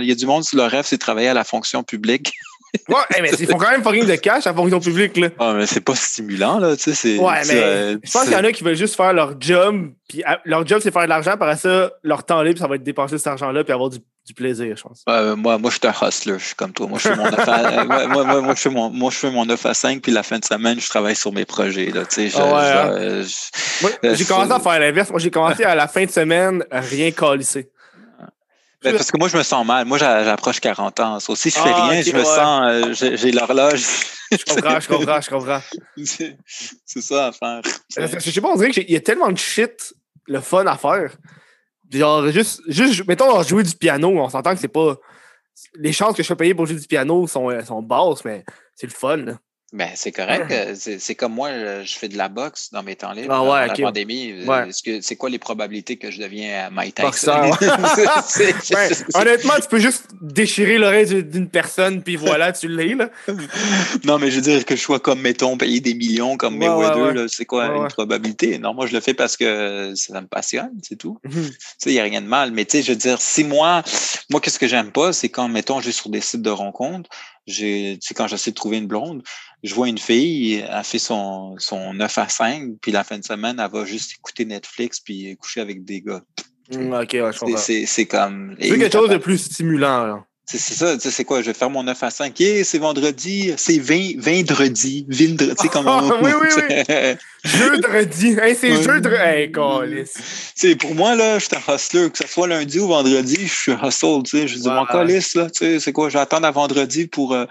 il y a du monde, leur rêve, c'est de travailler à la fonction publique. ouais, mais ils font quand même fucking de cash à la fonction publique. Là. Ah, mais c'est pas stimulant. Là, c'est, ouais, mais euh, je pense qu'il y en a qui veulent juste faire leur job. Puis leur job, c'est faire de l'argent. Par ça, leur temps libre, ça va être dépenser cet argent-là puis avoir du du plaisir, je pense. moi, moi, je suis un hustler, je suis comme toi. Moi, je fais mon 9 à, moi, moi, moi, je fais mon, moi, je fais mon 9 à 5, puis la fin de semaine, je travaille sur mes projets. Là, tu sais, ah hein. euh, j'ai commencé à faire l'inverse. Moi, j'ai commencé à la fin de semaine rien calisser. Ben, parce que moi, je me sens mal. Moi, j'approche 40 ans. Si je fais ah, rien, je me sens. Euh, j'ai l'horloge. Je comprends, je comprends, je comprends. C'est ça à faire. Je sais pas, on dirait qu'il y a tellement de shit le fun à faire. Genre, juste, juste mettons, jouer du piano, on s'entend que c'est pas. Les chances que je sois payé pour jouer du piano sont, euh, sont basses, mais c'est le fun. Là. Ben, c'est correct. Euh, c'est comme moi, je fais de la boxe dans mes temps libres. Ah ouais, la pandémie, euh, c'est quoi les probabilités que je deviens Mike Tyson? honnêtement, tu peux juste déchirer l'oreille d'une personne, puis voilà, tu l'es. là. non, mais je veux dire que je sois comme, mettons, payer des millions comme mes ouais, c'est quoi une probabilité? Non, moi, je le fais parce que ça me passionne, c'est tout. Mhm. Il n'y a rien de mal. Mais tu sais, je veux dire, si moi, moi, qu'est-ce que j'aime pas, c'est quand, mettons, je vais sur des sites de rencontres, j'ai, tu sais, quand j'essaie de trouver une blonde, je vois une fille, elle fait son, son 9 à 5, puis la fin de semaine, elle va juste écouter Netflix puis coucher avec des gars. Mmh, ok, ouais, je C'est, c'est comme. C'est quelque chose de plus stimulant, là. C'est ça, c'est quoi? Je vais faire mon 9 à 5. Yeah, c'est vendredi, c'est 20, vendredi. Vindre, tu sais comment. oui, oui, oui. jeudi. Hey, c'est jeudi. Hey, C'est pour moi, là, je suis un hustler. Que ce soit lundi ou vendredi, je suis hustle, tu sais. Je dis, mon calice, là, tu sais, c'est quoi? J'attends à vendredi pour, euh,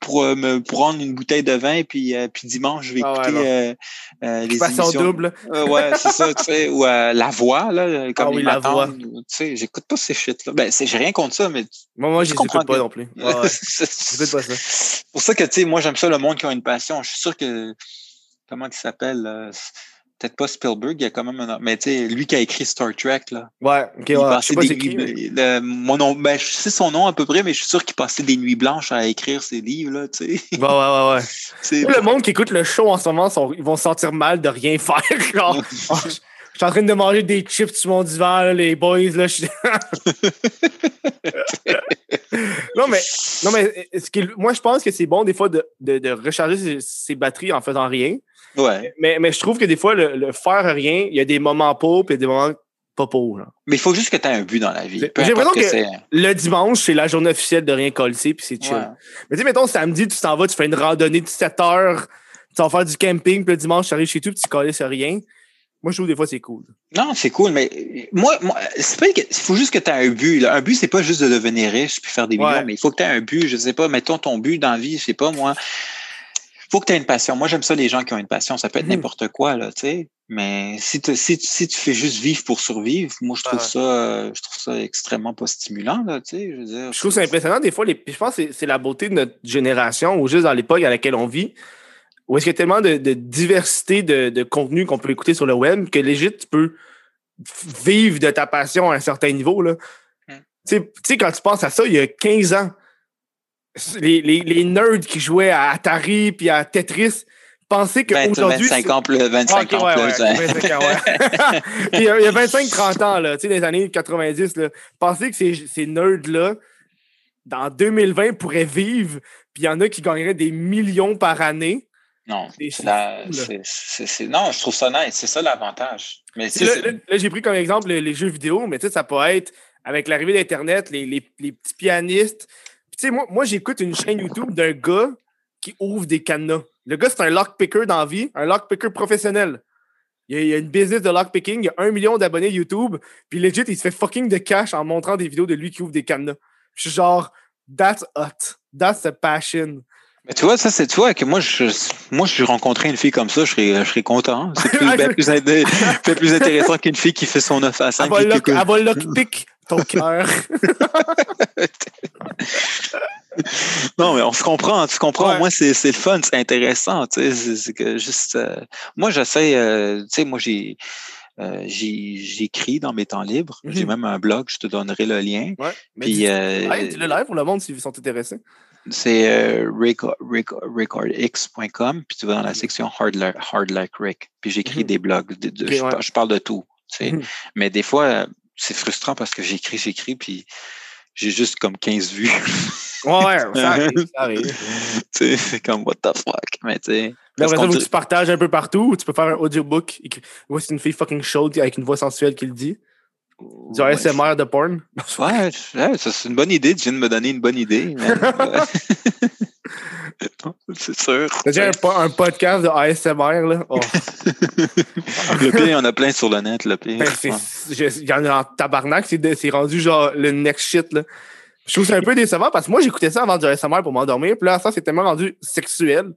pour euh, me prendre une bouteille de vin, puis, euh, puis dimanche, je vais ah écouter euh, les émissions. double. ouais, c'est ça, tu sais. Ou La Voix, là, comme ah, oui, la voix. Tu sais, j'écoute pas ces shit-là. Ben, j'ai rien contre ça, mais. Moi, je les pas non plus. Ouais, c'est pas ça. pour ça que, tu sais, moi, j'aime ça, le monde qui a une passion. Je suis sûr que. Comment il s'appelle? Euh, peut-être pas Spielberg, il y a quand même un. Mais tu sais, lui qui a écrit Star Trek, là. Ouais, ok, ouais. Je sais pas c'est qui. mon nom, ben, je sais son nom à peu près, mais je suis sûr qu'il passait des nuits blanches à écrire ses livres, là, tu sais. Ouais, ouais, ouais, ouais. le monde qui écoute le show en ce moment, ils vont se sentir mal de rien faire. Genre, je suis en train de manger des chips sur mon divan, les boys. Là, non, mais, non, mais moi, je pense que c'est bon des fois de, de, recharger ses, batteries en faisant rien. Ouais. Mais, mais je trouve que des fois, le, faire rien, il y a des moments pauvres et des moments pas pauvres. Mais il faut juste que tu aies un but dans la vie. J'ai l'impression que, le dimanche, c'est la journée officielle de rien coller, puis c'est chill. Mais tu sais, mettons, samedi, tu t'en vas, tu fais une randonnée de 7 heures, tu vas faire du camping, puis le dimanche, tu arrives chez toi, puis tu colles sur rien. Moi, je trouve des fois c'est cool. Non, c'est cool, mais moi, moi c'est pas il faut juste que tu aies un but. Un but, c'est pas juste de devenir riche puis faire des millions, mais il faut que tu aies un but. Je sais pas, mettons ton but dans la vie, je sais pas moi. Il faut que tu aies une passion. Moi, j'aime ça les gens qui ont une passion. Ça peut être mhm. n'importe quoi, là, tu sais. Mais si, si, si, tu fais juste vivre pour survivre, moi, je trouve ça je trouve ça extrêmement pas stimulant, là, tu sais. Je, veux dire, je trouve ça impressionnant des fois. Les, je pense que c'est la beauté de notre génération ou juste dans l'époque à laquelle on vit où est-ce qu'il y a tellement de, diversité de, de contenu qu'on peut écouter sur le web que légit, tu peux vivre de ta passion à un certain niveau. Là? Hmm. Tu sais, quand tu penses à ça, il y a 15 ans, les, les, les nerds qui jouaient à Atari puis à Tetris pensaient qu'aujourd'hui. 25 ans plus, 25 ans plus. il y a, 25-30 ans, là, tu sais, les années 90, là, pensaient que ces, ces nerds-là, dans 2020, pourraient vivre, puis il y en a qui gagneraient des millions par année. Non, c'est non, je trouve ça nice. C'est ça l'avantage. Mais là, j'ai pris comme exemple les, jeux vidéo, mais tu sais, ça peut être avec l'arrivée d'Internet, les, les, les, petits pianistes. Tu sais, moi, moi j'écoute une chaîne YouTube d'un gars qui ouvre des cadenas. Le gars, c'est un lockpicker dans la vie, un lockpicker professionnel. Il y, a, une business de lockpicking, il y a un million d'abonnés YouTube, puis legit, il se fait fucking de cash en montrant des vidéos de lui qui ouvre des cadenas. Je suis genre, that's hot. That's a passion. Mais tu vois, ça, c'est toi que moi, je, moi, je rencontrais une fille comme ça, je serais, je serais content. C'est plus, ben, plus, plus, intéressant qu'une fille qui fait son 9 à 5. Elle va lockpick ton cœur. non, mais on se comprend, tu comprends. Moi, c'est le fun, c'est intéressant. Tu sais, c'est que juste. Euh, moi, j'essaie. Euh, tu sais, moi, j'ai. Euh, j'écris dans mes temps libres. J'ai mhm. même un blog, je te donnerai le lien. Ouais, mais Puis, dis, le live pour le monde s'ils sont intéressés. C'est euh, recordx.com, puis tu vas dans la section Hard, Like Rick. Puis j'écris mhm. des blogs. je, parle de tout. Mhm. Mais des fois, c'est frustrant parce que j'écris, j'écris, puis j'ai juste comme 15 vues. ouais, ça arrive. c'est comme what the fuck. Mais tu sais. Mais après tu partages un peu partout ou tu peux faire un audiobook. Voici une fille fucking chaude avec une voix sensuelle qui le dit? Du ASMR de porn? Ouais, c'est une bonne idée. Tu viens de me donner une bonne idée. c'est sûr. T'as déjà un, podcast de ASMR, là? Oh. le pire, il y en a plein sur le net, le pire. Ben, il y en a en tabarnak, c'est rendu genre le next shit, là. Je trouve ça un peu décevant parce que moi, j'écoutais ça avant du ASMR pour m'endormir. Puis là, ça, c'est tellement rendu sexuel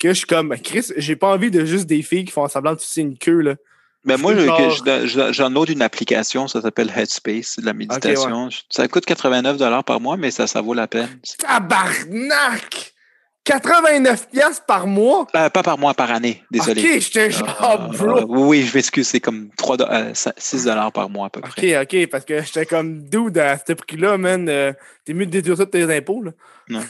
que je suis comme, Chris, j'ai pas envie de juste des filles qui font semblant de tisser une queue, là. Ben moi, j'en ai une application, ça s'appelle Headspace, de la méditation. Ça coûte 89 par mois, mais ça, ça vaut la peine. Tabarnak! 89 pièces par mois? Euh, pas par mois, par année, désolé. Ok, j'étais genre, euh, bro. oui, je m'excuse, c'est comme 3, 6 euh, par mois à peu près. Ok, ok, parce que j'étais comme dude à ce prix-là, man. T'es mieux de déduire ça de tes impôts, là. Non.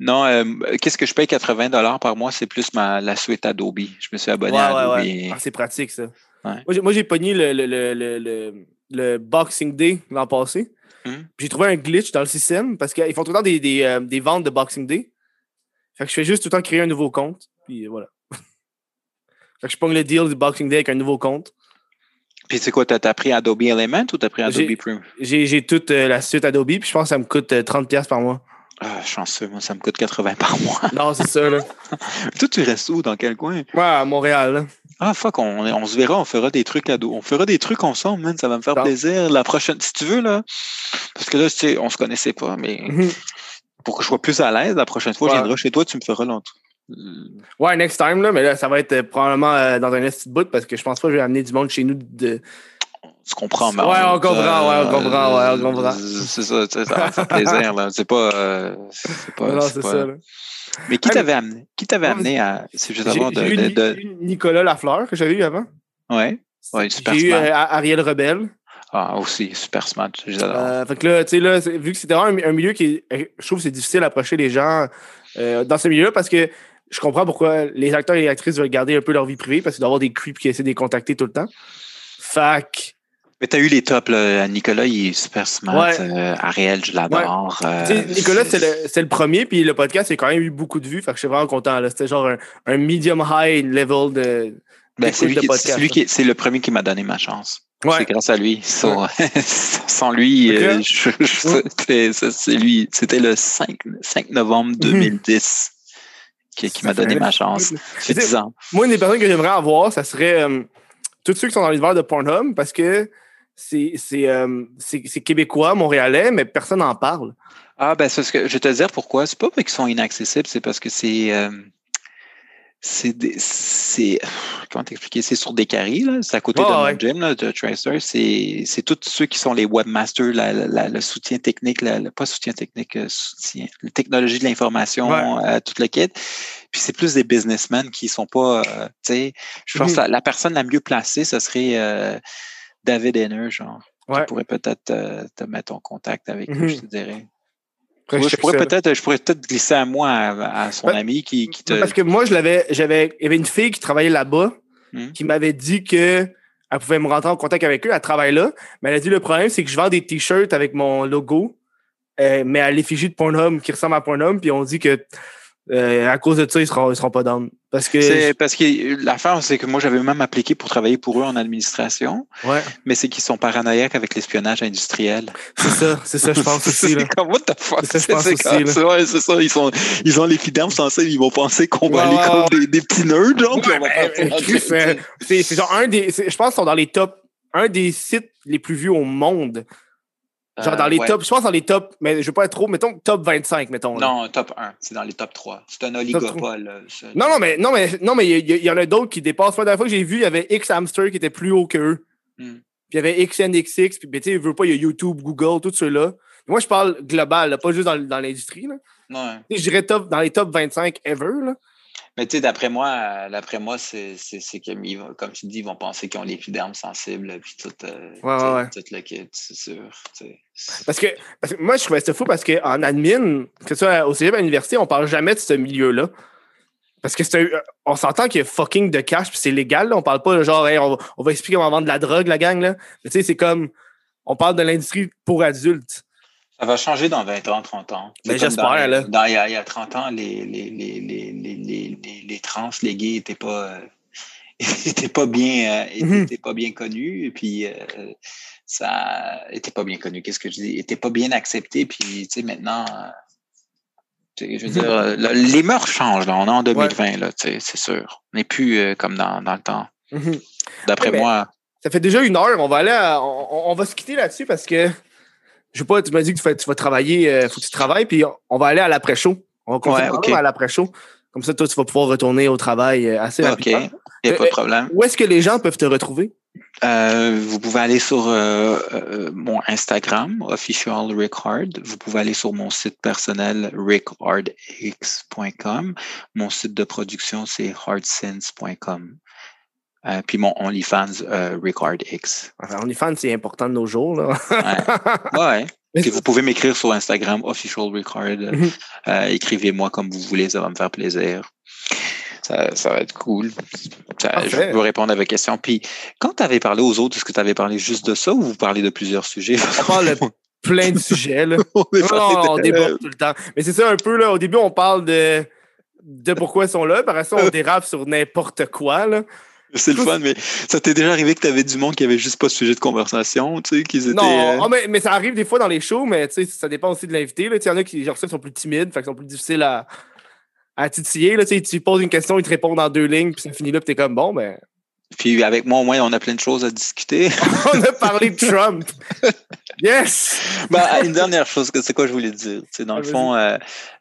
Non, qu'est-ce que je paye 80 par mois? C'est plus ma, la suite Adobe. Je me suis abonné à Adobe. Ah, c'est pratique, ça. Moi, j'ai pogné le, le, le, le, Boxing Day l'an passé. Hmm. J'ai trouvé un glitch dans le système parce qu'ils font tout le temps des, des, euh, des, ventes de Boxing Day. Fait que je fais juste tout le temps créer un nouveau compte. Puis voilà. fait que je pogne le deal du Boxing Day avec un nouveau compte. Puis c'est quoi, t'as as pris Adobe Element ou t'as pris Adobe Premium? J'ai toute la suite Adobe, puis je pense que ça me coûte 30$ par mois. Ah, chanceux, moi, ça me coûte 80 par mois. non, c'est ça, là. Toi, tu restes où? Dans quel coin? Ouais, à Montréal, là. Ah, fuck, on, on, se verra, on fera des trucs à dos. On fera des trucs ensemble, man. Ça va me faire plaisir. La prochaine, si tu veux, là. Parce que là, tu sais, on se connaissait pas, mais pour que je sois plus à l'aise, la prochaine fois, je viendrai chez toi, tu me feras l'autre. Ouais, next time, là, mais là, ça va être euh, probablement euh, dans un petit bout parce que je pense pas que je vais amener du monde chez nous de, tu comprends, mais. Ouais, on comprend, ouais, on comprend, ouais, on comprend. C'est ça, ça va faire plaisir, là. C'est pas. Euh, c'est pas. Non, c'est ça, là. Mais qui t'avait amené? Qui t'avait amené à. C'est juste avant de, de, de, Nicolas Lafleur, que j'avais eu avant. Ouais. Ouais, super J'ai eu euh, Ariel Rebelle. Ah, aussi, super smart. Euh, fait que là, tu sais, là, vu que c'était un, un, milieu qui. Je trouve que c'est difficile d'approcher les gens euh, dans ce milieu-là parce que je comprends pourquoi les acteurs et les actrices veulent garder un peu leur vie privée parce qu'ils doivent avoir des creeps qui essaient de les contacter tout le temps. Fac. Mais t'as eu les tops, là. Nicolas, il est super smart. Euh, Ariel, je l'adore. Euh, Nicolas, c'est le, le, premier, puis le podcast, a quand même eu beaucoup de vues. Fait que je suis vraiment content. C'était genre un, medium high level de. Ben, c'est lui, qui, c'est le premier qui m'a donné ma chance. C'est grâce à lui. Sans, lui, euh, c'est lui. C'était le 5, 5 novembre 2010 mhm. qui, m'a donné ma chance. C'est 10 ans. Moi, une des personnes que j'aimerais avoir, ça serait tous ceux qui sont dans l'univers de Pornhub parce que euh, c'est québécois, montréalais, mais personne n'en parle. Ah, ben, c'est ce que je vais te dire pourquoi. C'est pas parce qu'ils sont inaccessibles, c'est parce que c'est. Euh, c'est comment t'expliquer? C'est sur des carrés là c'est à côté de mon gym là, de Tracer c'est tous ceux qui sont les webmasters la, le soutien technique pas soutien technique euh, soutien la technologie de l'information toute la quête puis c'est plus des businessmen qui sont pas tu sais je pense mm-hmm. que la, personne la mieux placée ce serait David Henner, genre. Ouais. Tu pourrais peut-être te, mettre en contact avec lui, je te dirais. je, pourrais peut-être, je pourrais peut-être glisser à moi, à, son ami qui, qui, te. Parce que moi, je l'avais, j'avais, il y avait une fille qui travaillait là-bas hmm. qui m'avait dit que elle pouvait me rentrer en contact avec eux, elle travaille là. Mais elle a dit le problème, c'est que je vends des t-shirts avec mon logo, euh, mais à l'effigie de Pornhub qui ressemble à Pornhub, puis on dit que euh, à cause de ça, ils seront, ils seront pas dans. Parce que. C'est parce que l'affaire, c'est que moi, j'avais même appliqué pour travailler pour eux en administration. Ouais. Mais c'est qu'ils sont paranoïaques avec l'espionnage industriel. C'est ça, c'est ça, je pense aussi. C'est comme, what the fuck? C'est ça, je pense aussi. C'est ça, ils, sont, ils ont censées, ils vont penser qu'on va aller contre des, des, petits nerds, genre. c'est genre un des. Je pense qu'ils sont dans les top. Un des sites les plus vus au monde Genre dans euh, les top, je pense dans les top, mais je veux pas être trop, mettons top 25, mettons. Non, top 1, c'est dans les top 3. C'est un oligopole. Non, non, mais non, mais non, mais il y, en a d'autres qui dépassent. La dernière fois que j'ai vu, il y avait X Hamster qui était plus haut qu'eux. Hmm. Puis il y avait XNXX, puis tu sais, veux pas, il y a YouTube, Google, tout ceux-là. Moi, je parle global, pas juste dans, dans l'industrie. Ouais. Je dirais top, dans les top 25 ever. Là. Mais tu sais, d'après moi, d'après moi, c'est que, comme tu dis, ils vont penser qu'ils ont l'épiderme sensible, puis tout, euh, ouais, tout le kit, c'est sûr. Parce que, parce que, moi, je trouvais ça fou parce qu'en admin, que ce soit au cégep à l'université, on parle jamais de ce milieu-là. Parce que c'est on s'entend qu'il y a fucking de cash, puis c'est légal, là. On parle pas genre, on, va expliquer comment vendre de la drogue, la gang, là. Mais tu sais, c'est comme, on parle de l'industrie pour adultes. Ça va changer dans 20 ans, 30 ans. Mais j'espère, là. Dans, il, y a, il, y a, 30 ans, les, les, les, les, les trans, les gays n'étaient pas, euh, pas, bien, euh, mhm. pas bien connus. Et puis, euh, ça était pas bien connu. Qu'est-ce que je dis? n'était pas bien accepté. Puis, tu sais, maintenant, je veux dire, les mœurs changent. Là. On est en 2020, là, c'est sûr. On n'est plus comme dans, dans, le temps. Mhm. D'après moi. Ça fait déjà une heure. On va aller on, on, va se quitter là-dessus parce que je sais pas, tu m'as dit que tu, tu vas travailler, il euh, faut que tu travailles, puis on va aller à l'après-show. On va continuer à l'après-show. Comme ça, toi, tu vas pouvoir retourner au travail euh, assez rapidement. OK, il n'y a pas de euh, problème. Où est-ce que les gens peuvent te retrouver? vous pouvez aller sur mon Instagram, official Rickard. Vous pouvez aller sur mon site personnel, rickardx.com. Mon site de production, c'est hardsense.com. Euh, puis mon OnlyFans, euh, X. OnlyFans, c'est important de nos jours. Là. ouais. ouais. vous pouvez m'écrire sur Instagram, Official Record. Mhm. Euh, écrivez-moi comme vous voulez, ça va me faire plaisir. Ça, ça va être cool. je vais vous répondre à vos questions. Puis, quand tu avais parlé aux autres, est-ce que tu avais parlé juste de ça ou vous parlez de plusieurs sujets? On parle de plein de sujets. Là. on, on débat tout le temps. Mais c'est ça un peu. Là, au début, on parle de, de pourquoi ils sont là. Par ça, on dérape sur n'importe quoi. Là. C'est le fun, mais ça t'est déjà arrivé que t'avais du monde qui avait juste pas de sujet de conversation, tu sais, qu'ils étaient. Non, euh, ah, mais, mais ça arrive des fois dans les shows, mais tu sais, ça dépend aussi de l'invité. Tu Il y en a qui genre, sont plus timides, fait sont plus difficiles à, à titiller. Là. Tu tu poses une question, ils te répondent en deux lignes, puis ça finit là, puis t'es comme bon, ben. Puis avec moi, au moins, on a plein de choses à discuter. On a parlé de Trump. Yes! Ben, une dernière chose, c'est quoi je voulais dire? Dans Ah, le fond, euh,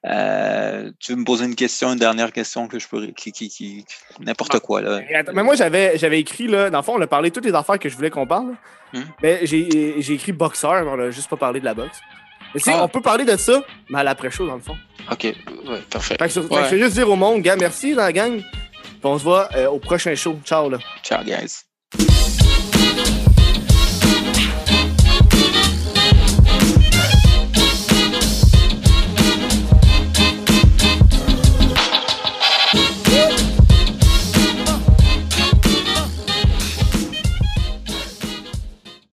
euh, tu veux me poser une question, une dernière question que je peux. Qui, qui, qui- n'importe quoi, là. Mais moi, j'avais, j'avais écrit, là, dans le fond, on a parlé de toutes les affaires que je voulais qu'on parle. Hmm? Mais j'ai, j'ai écrit boxeur, mais on a juste pas parlé de la boxe. Mais tu sais, Ah. on peut parler de ça, mais à l'après-show, dans le fond. OK, ouais, parfait. Fait que, sur- fait que Ouais. je vais juste dire au monde, gars, merci dans la gang. On se voit euh, au prochain show. Ciao, là. Ciao, guys.